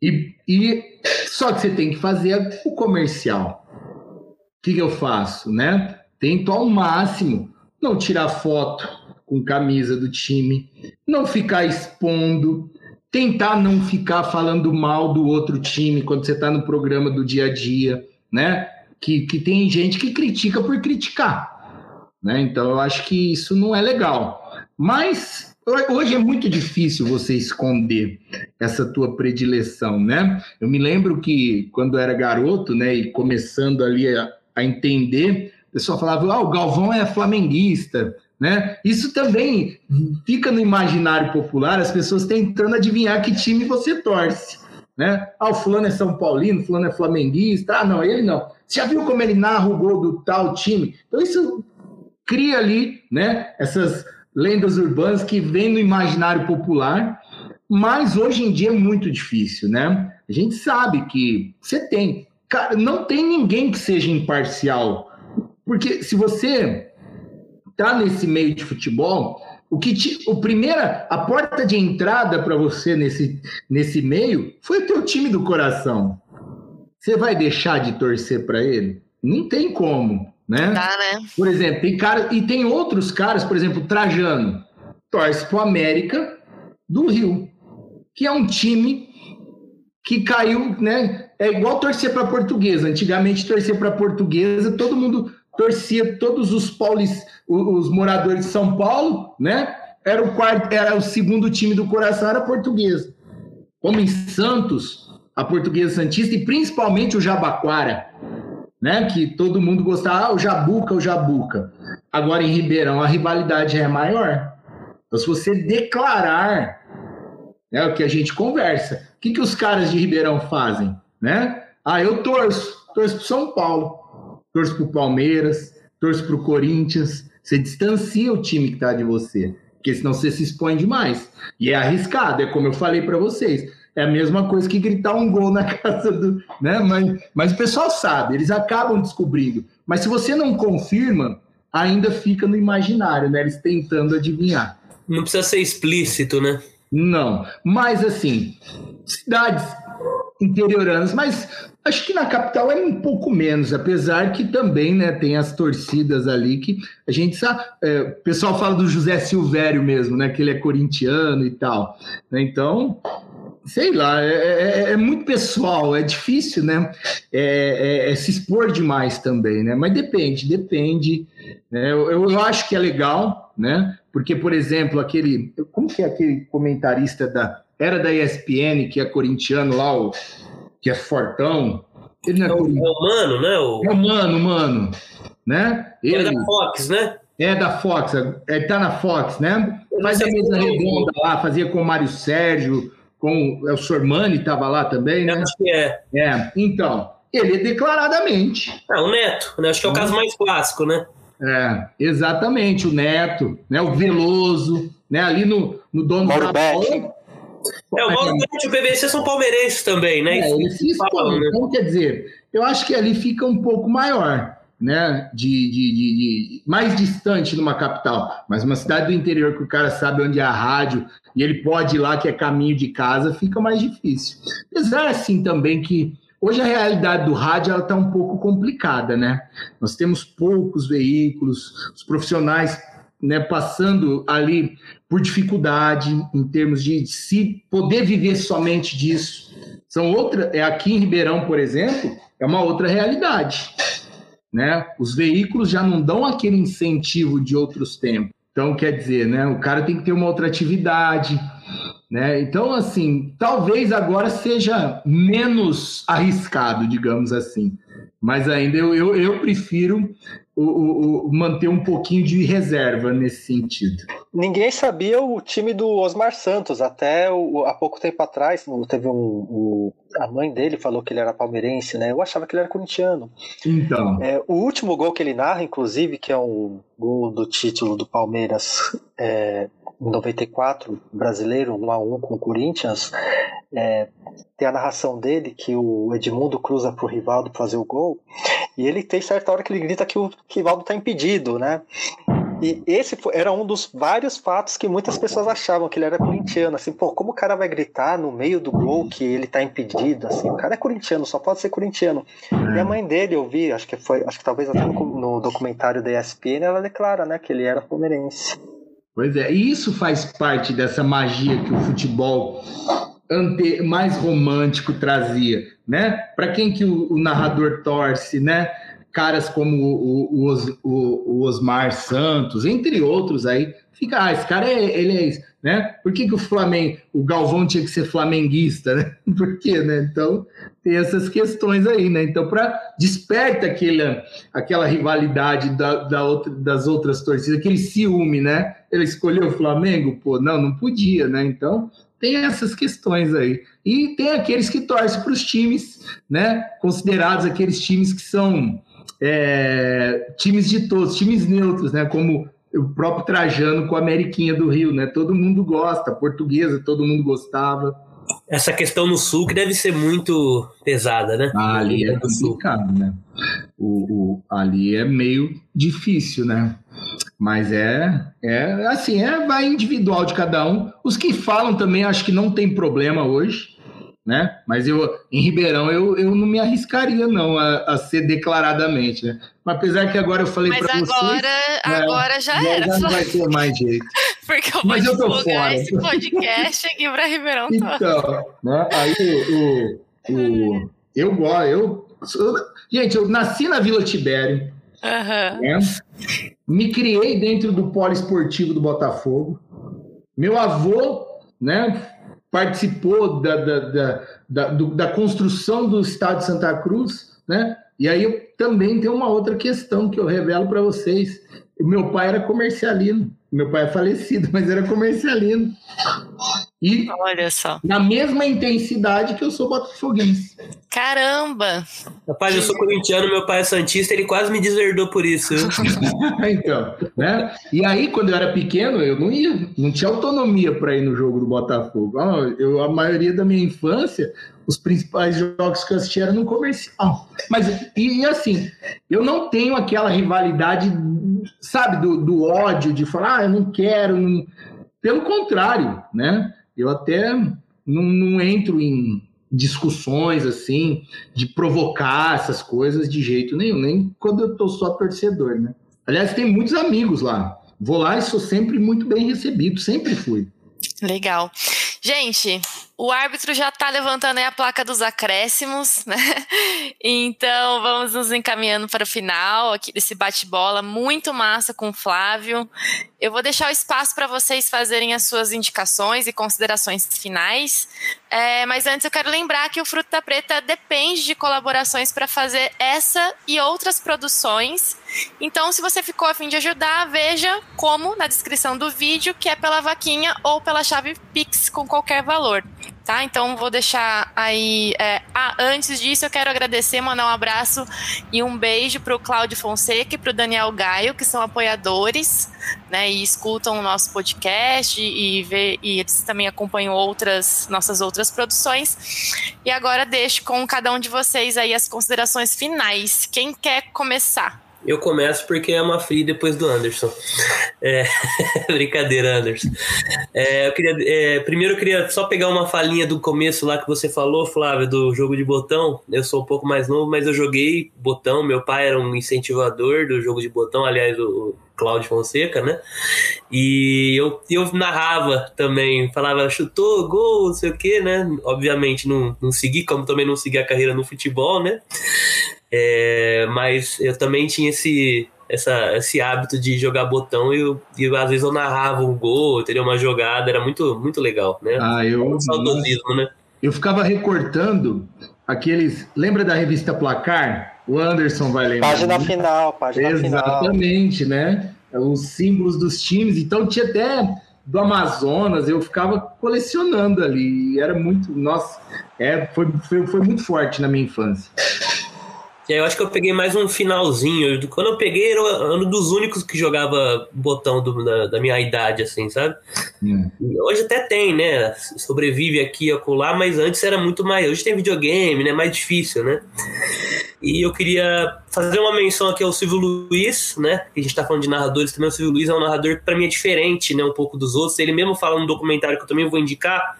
E, e só que você tem que fazer o comercial. O que, que eu faço, né? Tento ao máximo não tirar foto com camisa do time, não ficar expondo, tentar não ficar falando mal do outro time quando você está no programa do dia a dia, né? Que, que tem gente que critica por criticar, né? Então eu acho que isso não é legal. Mas hoje é muito difícil você esconder essa tua predileção, né? Eu me lembro que quando eu era garoto, né, e começando ali a, a entender, o pessoal falava: "Ah, o Galvão é flamenguista", né? Isso também fica no imaginário popular, as pessoas tentando adivinhar que time você torce, né? Ah, o fulano é São Paulino, fulano é flamenguista. Ah, não, ele não. Você já viu como ele narra o gol do tal time? Então isso cria ali, né, essas lendas urbanas que vêm no imaginário popular, mas hoje em dia é muito difícil, né? A gente sabe que você tem, cara, não tem ninguém que seja imparcial, porque se você tá nesse meio de futebol, o que te, o primeira, a porta de entrada para você nesse, nesse meio foi o teu time do coração. Você vai deixar de torcer para ele? Não tem como, né? Tá, né? Por exemplo, tem cara e tem outros caras, por exemplo, Trajano, torce pro América do Rio, que é um time que caiu, né? É igual torcer para Portuguesa. Antigamente torcer para Portuguesa, todo mundo torcia, todos os paulis, os moradores de São Paulo, né? Era o quarto, era o segundo time do coração era Portuguesa. Como em Santos, a Portuguesa Santista e principalmente o Jabaquara né? Que todo mundo gostava, ah, o Jabuca, o Jabuca. Agora em Ribeirão a rivalidade é maior. Então, se você declarar, é o que a gente conversa. O que, que os caras de Ribeirão fazem, né? Ah, eu torço, torço pro São Paulo, torço pro Palmeiras, torço pro Corinthians. Você distancia o time que tá de você, porque senão você se expõe demais. E é arriscado, é como eu falei para vocês. É a mesma coisa que gritar um gol na casa do. Né? Mas, mas o pessoal sabe, eles acabam descobrindo. Mas se você não confirma, ainda fica no imaginário, né? Eles tentando adivinhar. Não precisa ser explícito, né? Não. Mas assim, cidades interioranas, mas acho que na capital é um pouco menos, apesar que também né, tem as torcidas ali que a gente sabe. É, o pessoal fala do José Silvério mesmo, né? Que ele é corintiano e tal. Né, então, sei lá, é, é, é, muito pessoal, é difícil, né? É, é, se expor demais também, né? Mas depende, depende. Né? Eu, eu acho que é legal, né? Porque, por exemplo, aquele. Como que é aquele comentarista da. Era da ESPN, que é corintiano lá, o, que é fortão. Ele não é, é, o, é o Mano, né? O... É o Mano, Mano. Né? Ele, é da Fox, né? É da Fox, é, tá na Fox, né? Fazia mesa redonda lá, fazia com o Mário Sérgio, com o Sormani estava lá também, né? Acho que é. É, então, ele é declaradamente. Ah, o Neto, né? Acho que é o caso mais clássico, né? É, exatamente, o Neto, né? O Veloso, né? Ali no, no dono Mauro da bola. É, o Mauro o PVC são palmeirenses também, né? É, ele se. Né? Então, quer dizer, eu acho que ali fica um pouco maior, né? De, de, de, de, mais distante numa capital, mas uma cidade do interior que o cara sabe onde é a rádio e ele pode ir lá que é caminho de casa, fica mais difícil. Apesar assim também que hoje a realidade do rádio está um pouco complicada, né? Nós temos poucos veículos, os profissionais né, passando ali por dificuldade em termos de se poder viver somente disso. São outra, é aqui em Ribeirão, por exemplo, é uma outra realidade, né? Os veículos já não dão aquele incentivo de outros tempos. Então, quer dizer, né? O cara tem que ter uma outra atividade, né? Então, assim, talvez agora seja menos arriscado, digamos assim. Mas ainda eu, eu, eu prefiro o, o, o manter um pouquinho de reserva nesse sentido. Ninguém sabia o time do Osmar Santos, até o, há pouco tempo atrás, teve um, a mãe dele falou que ele era palmeirense, né? Eu achava que ele era corintiano. Então. É, o último gol que ele narra, inclusive, que é um gol do título do Palmeiras é, em 94, brasileiro, 1 a 1 com o Corinthians, é, tem a narração dele que o Edmundo cruza para o Rivaldo fazer o gol, e ele tem certa hora que ele grita que o Rivaldo está impedido, né? E esse era um dos vários fatos que muitas pessoas achavam que ele era corintiano. Assim, pô, como o cara vai gritar no meio do gol que ele tá impedido? Assim, o cara é corintiano, só pode ser corintiano. E a mãe dele, eu vi, acho que foi, acho que talvez até no, no documentário da ESPN, ela declara, né, que ele era palmeirense. Pois é, e isso faz parte dessa magia que o futebol ante, mais romântico trazia, né? Para quem que o, o narrador torce, né? caras como o, o, o, Osmar Santos, entre outros aí, fica, ah, esse cara é, ele é isso, né? Por que, que o Flamengo, o Galvão tinha que ser flamenguista, né? Por quê, né? Então, tem essas questões aí, né? Então, para desperta aquela, aquela rivalidade da, da outra, das outras torcidas, aquele ciúme, né? Ele escolheu o Flamengo? Pô, não, não podia, né? Então, tem essas questões aí. E tem aqueles que torcem para os times, né? Considerados aqueles times que são é, times de todos, times neutros, né? Como o próprio Trajano com a Ameriquinha do Rio, né? Todo mundo gosta, portuguesa, todo mundo gostava. Essa questão no sul que deve ser muito pesada, né? Ah, ali é complicado, né? O, o, ali é meio difícil, né? Mas é, é assim, é vai individual de cada um. Os que falam também acho que não tem problema hoje né? Mas eu, em Ribeirão, eu, eu não me arriscaria, não, a, a ser declaradamente, né? Mas apesar que agora eu falei para vocês... Mas agora, agora já era. Já não vai ter mais jeito. Porque eu Mas vou eu tô fora. esse podcast aqui para Ribeirão Então, né? Aí o... o, eu gosto, eu... Gente, eu nasci na Vila Tibério, uhum. né? me criei dentro do polo esportivo do Botafogo. Meu avô, né, participou da, da, da, da, do, da construção do Estado de Santa Cruz, né? E aí também tenho uma outra questão que eu revelo para vocês. Meu pai era comercialino. Meu pai é falecido, mas era comercialino. E Olha só. na mesma intensidade que eu sou botafoguense. Caramba! Rapaz, eu sou corintiano, meu pai é santista, ele quase me deserdou por isso. então, né? E aí, quando eu era pequeno, eu não ia, não tinha autonomia para ir no jogo do Botafogo. Eu, a maioria da minha infância, os principais jogos que eu assisti eram no comercial. Mas, e, e assim, eu não tenho aquela rivalidade, sabe, do, do ódio, de falar, ah, eu não quero. Não... Pelo contrário, né? Eu até não, não entro em discussões assim, de provocar essas coisas de jeito nenhum, nem quando eu tô só torcedor, né? Aliás, tem muitos amigos lá. Vou lá e sou sempre muito bem recebido, sempre fui. Legal. Gente, o árbitro já está levantando a placa dos acréscimos, né? Então vamos nos encaminhando para o final aqui desse bate-bola muito massa com o Flávio. Eu vou deixar o espaço para vocês fazerem as suas indicações e considerações finais. É, mas antes eu quero lembrar que o Fruta Preta depende de colaborações para fazer essa e outras produções. Então, se você ficou a fim de ajudar, veja como na descrição do vídeo, que é pela vaquinha ou pela chave Pix com qualquer valor tá? Então vou deixar aí. É, ah, antes disso, eu quero agradecer, mandar um abraço e um beijo para o Cláudio Fonseca e para o Daniel Gaio, que são apoiadores, né? E escutam o nosso podcast e, vê, e eles também acompanham outras nossas outras produções. E agora deixo com cada um de vocês aí as considerações finais. Quem quer começar? Eu começo porque é uma free depois do Anderson. É... Brincadeira, Anderson. É, eu queria, é, primeiro eu queria só pegar uma falinha do começo lá que você falou, Flávio, do jogo de botão. Eu sou um pouco mais novo, mas eu joguei botão. Meu pai era um incentivador do jogo de botão, aliás, o Cláudio Fonseca, né? E eu, eu narrava também, falava chutou, gol, não sei o quê, né? Obviamente não, não segui, como também não segui a carreira no futebol, né? É, mas eu também tinha esse, essa, esse hábito de jogar botão e, eu, e às vezes eu narrava um gol, teria uma jogada, era muito, muito legal, né? Ah, eu. Um saudosismo, né? Eu ficava recortando aqueles. Lembra da revista Placar? O Anderson vai lembrar. Página final, página Exatamente, final. né? Os símbolos dos times. Então tinha até do Amazonas, eu ficava colecionando ali. Era muito. Nossa, é, foi, foi, foi muito forte na minha infância. É, eu acho que eu peguei mais um finalzinho. Quando eu peguei, era um dos únicos que jogava botão do, da, da, minha idade, assim, sabe? Hum. Hoje até tem, né? Sobrevive aqui e acolá, mas antes era muito mais. Hoje tem videogame, né? Mais difícil, né? E eu queria fazer uma menção aqui ao Silvio Luiz, né? Que a gente tá falando de narradores também. O Silvio Luiz é um narrador que, pra mim, é diferente, né? Um pouco dos outros. Ele mesmo fala no documentário que eu também vou indicar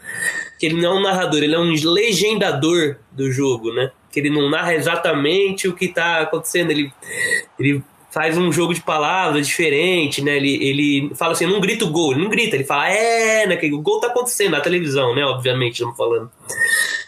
que ele não é um narrador, ele é um legendador do jogo, né? Que ele não narra exatamente o que tá acontecendo. Ele, ele faz um jogo de palavras diferente, né? Ele, ele fala assim, não grita o gol, ele não grita, ele fala, é, né? O gol tá acontecendo na televisão, né? Obviamente, estamos falando.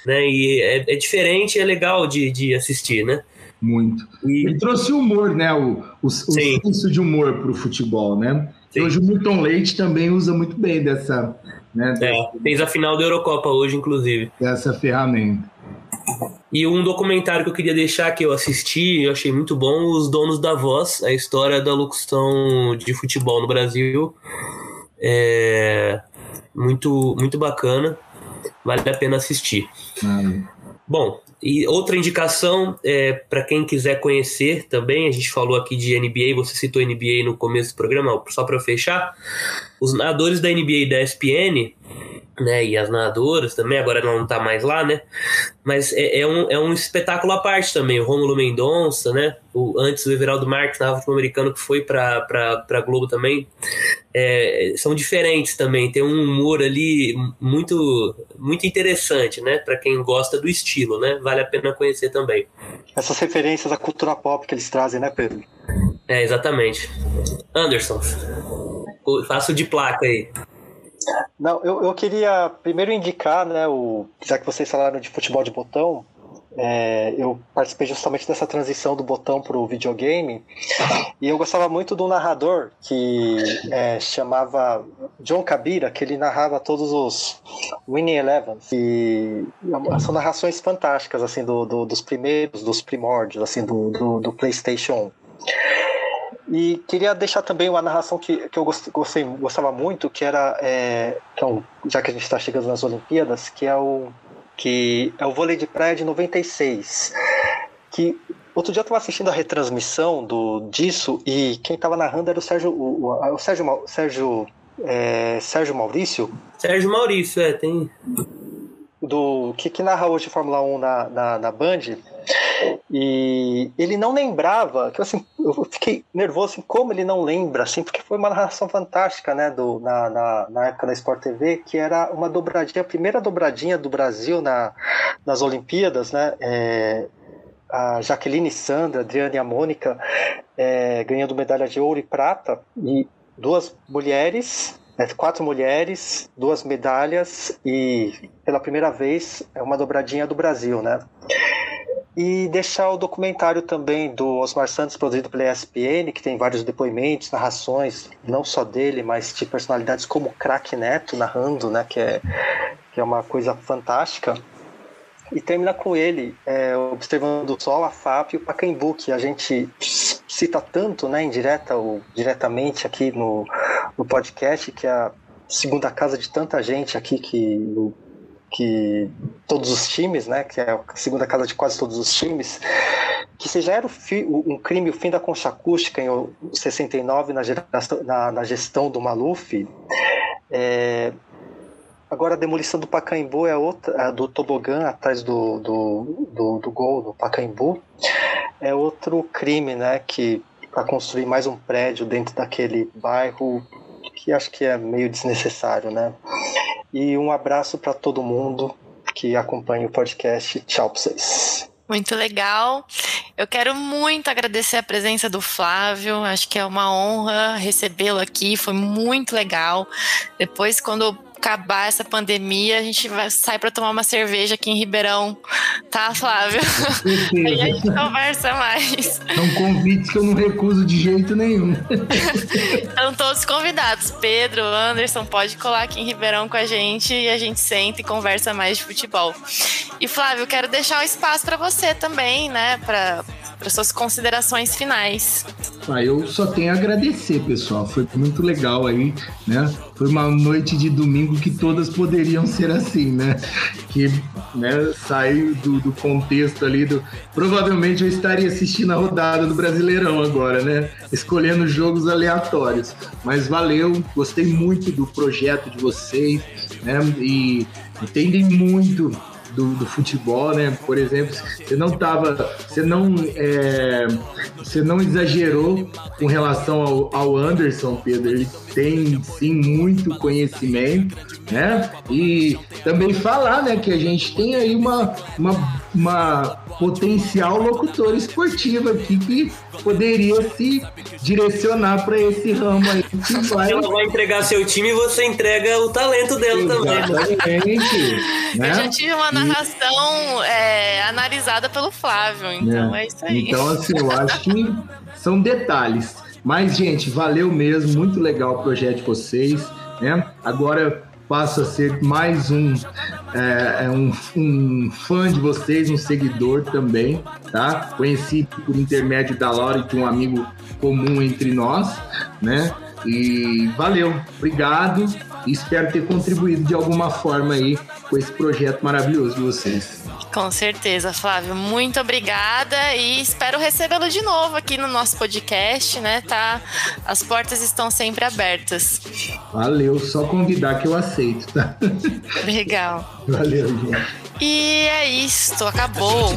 Né? E é, é diferente, é legal de, de assistir, né? Muito. E... Ele trouxe humor, né? O, o, o senso de humor para o futebol, né? Sim. Hoje o Milton Leite também usa muito bem dessa. Né, é, fez a final da Eurocopa hoje, inclusive. Dessa ferramenta. E um documentário que eu queria deixar que eu assisti, eu achei muito bom, Os Donos da Voz, a história da locução de futebol no Brasil. É muito, muito bacana, vale a pena assistir. Hum. Bom, e outra indicação é para quem quiser conhecer também, a gente falou aqui de NBA, você citou NBA no começo do programa, só para fechar, os nadadores da NBA e da ESPN né, e as nadadoras também, agora ela não tá mais lá, né, mas é, é, um, é um espetáculo à parte também, o Rômulo Mendonça, né, o, antes o Everaldo Marques, na futebol americano, que foi pra, pra, pra Globo também, é, são diferentes também, tem um humor ali muito, muito interessante, né, para quem gosta do estilo, né, vale a pena conhecer também. Essas referências à cultura pop que eles trazem, né, Pedro? É, exatamente. Anderson, faço de placa aí. Não, eu, eu queria primeiro indicar, né, o, já que vocês falaram de futebol de botão, é, eu participei justamente dessa transição do botão para o videogame e eu gostava muito do narrador que é, chamava John Kabira, que ele narrava todos os Winning Eleven e são narrações fantásticas assim do, do, dos primeiros, dos primórdios assim do, do, do PlayStation 1. E queria deixar também uma narração que, que eu gostei, gostava muito, que era, é, que é um, já que a gente está chegando nas Olimpíadas, que é o que é o vôlei de praia de 96. Que outro dia eu estava assistindo a retransmissão do disso e quem estava narrando era o Sérgio, o, o, o Sérgio, Sérgio, é, Sérgio Maurício. Sérgio Maurício, é, tem do que, que narra hoje Fórmula 1 na, na, na Band. E ele não lembrava, que assim, eu fiquei nervoso assim, como ele não lembra, assim, porque foi uma narração fantástica, né, do, na, na, na época da Sport TV, que era uma dobradinha, a primeira dobradinha do Brasil na, nas Olimpíadas, né, é, a Jaqueline Sandra, a Adriana e a Mônica é, ganhando medalha de ouro e prata, e duas mulheres é, quatro mulheres, duas medalhas e pela primeira vez é uma dobradinha do Brasil, né? E deixar o documentário também do Osmar Santos, produzido pela ESPN, que tem vários depoimentos, narrações, não só dele, mas de personalidades como Crack Neto narrando, né? Que é, que é uma coisa fantástica. E termina com ele, é, observando o Sol, a FAP e o Pacaembu, que a gente cita tanto, né, indireta ou diretamente aqui no, no podcast, que é a segunda casa de tanta gente aqui que que todos os times, né, que é a segunda casa de quase todos os times, que se já era um crime o fim da concha acústica em 69 na, geração, na, na gestão do Maluf, é, agora a demolição do Pacaembu é outra, do tobogã atrás do, do, do, do gol do Pacaembu, é outro crime, né, que para construir mais um prédio dentro daquele bairro que acho que é meio desnecessário, né? E um abraço para todo mundo que acompanha o podcast. Tchau para vocês. Muito legal. Eu quero muito agradecer a presença do Flávio. Acho que é uma honra recebê-lo aqui. Foi muito legal. Depois, quando acabar essa pandemia, a gente vai sair para tomar uma cerveja aqui em Ribeirão, tá, Flávio? Aí a gente conversa mais. São convites que eu não recuso de jeito nenhum. Estão todos convidados. Pedro, Anderson, pode colar aqui em Ribeirão com a gente e a gente senta e conversa mais de futebol. E Flávio, eu quero deixar um espaço para você também, né, para suas considerações finais. Ah, eu só tenho a agradecer, pessoal. Foi muito legal aí, né? Foi uma noite de domingo que todas poderiam ser assim, né? Que né, saiu do, do contexto ali do. Provavelmente eu estaria assistindo a rodada do Brasileirão agora, né? Escolhendo jogos aleatórios. Mas valeu, gostei muito do projeto de vocês, né? E entendem muito do, do, futebol, né? Por exemplo, você não tava, você não, é, você não exagerou com relação ao, ao Anderson, Pedro. Ele tem sim muito conhecimento, né? E também falar, né, que a gente tem aí uma, uma, uma potencial locutor esportivo aqui que poderia se direcionar para esse ramo aí. Que vai... Ela vai entregar seu time e você entrega o talento dela Exatamente, também. né? Eu já tive uma narração é, analisada pelo Flávio, então é. é isso aí. Então, assim, eu acho que são detalhes. Mas, gente, valeu mesmo, muito legal o projeto de vocês. Né? Agora passo a ser mais um, é, é, um, um, fã de vocês, um seguidor também, tá? Conheci por intermédio da Laura e de um amigo comum entre nós, né? E valeu, obrigado espero ter contribuído de alguma forma aí com esse projeto maravilhoso de vocês. Com certeza, Flávio. Muito obrigada e espero recebê-lo de novo aqui no nosso podcast, né? Tá? As portas estão sempre abertas. Valeu, só convidar que eu aceito, tá? Legal. Valeu, gente. E é isso, acabou.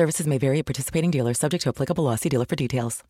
Services may vary at participating dealers, subject to applicable. See dealer for details.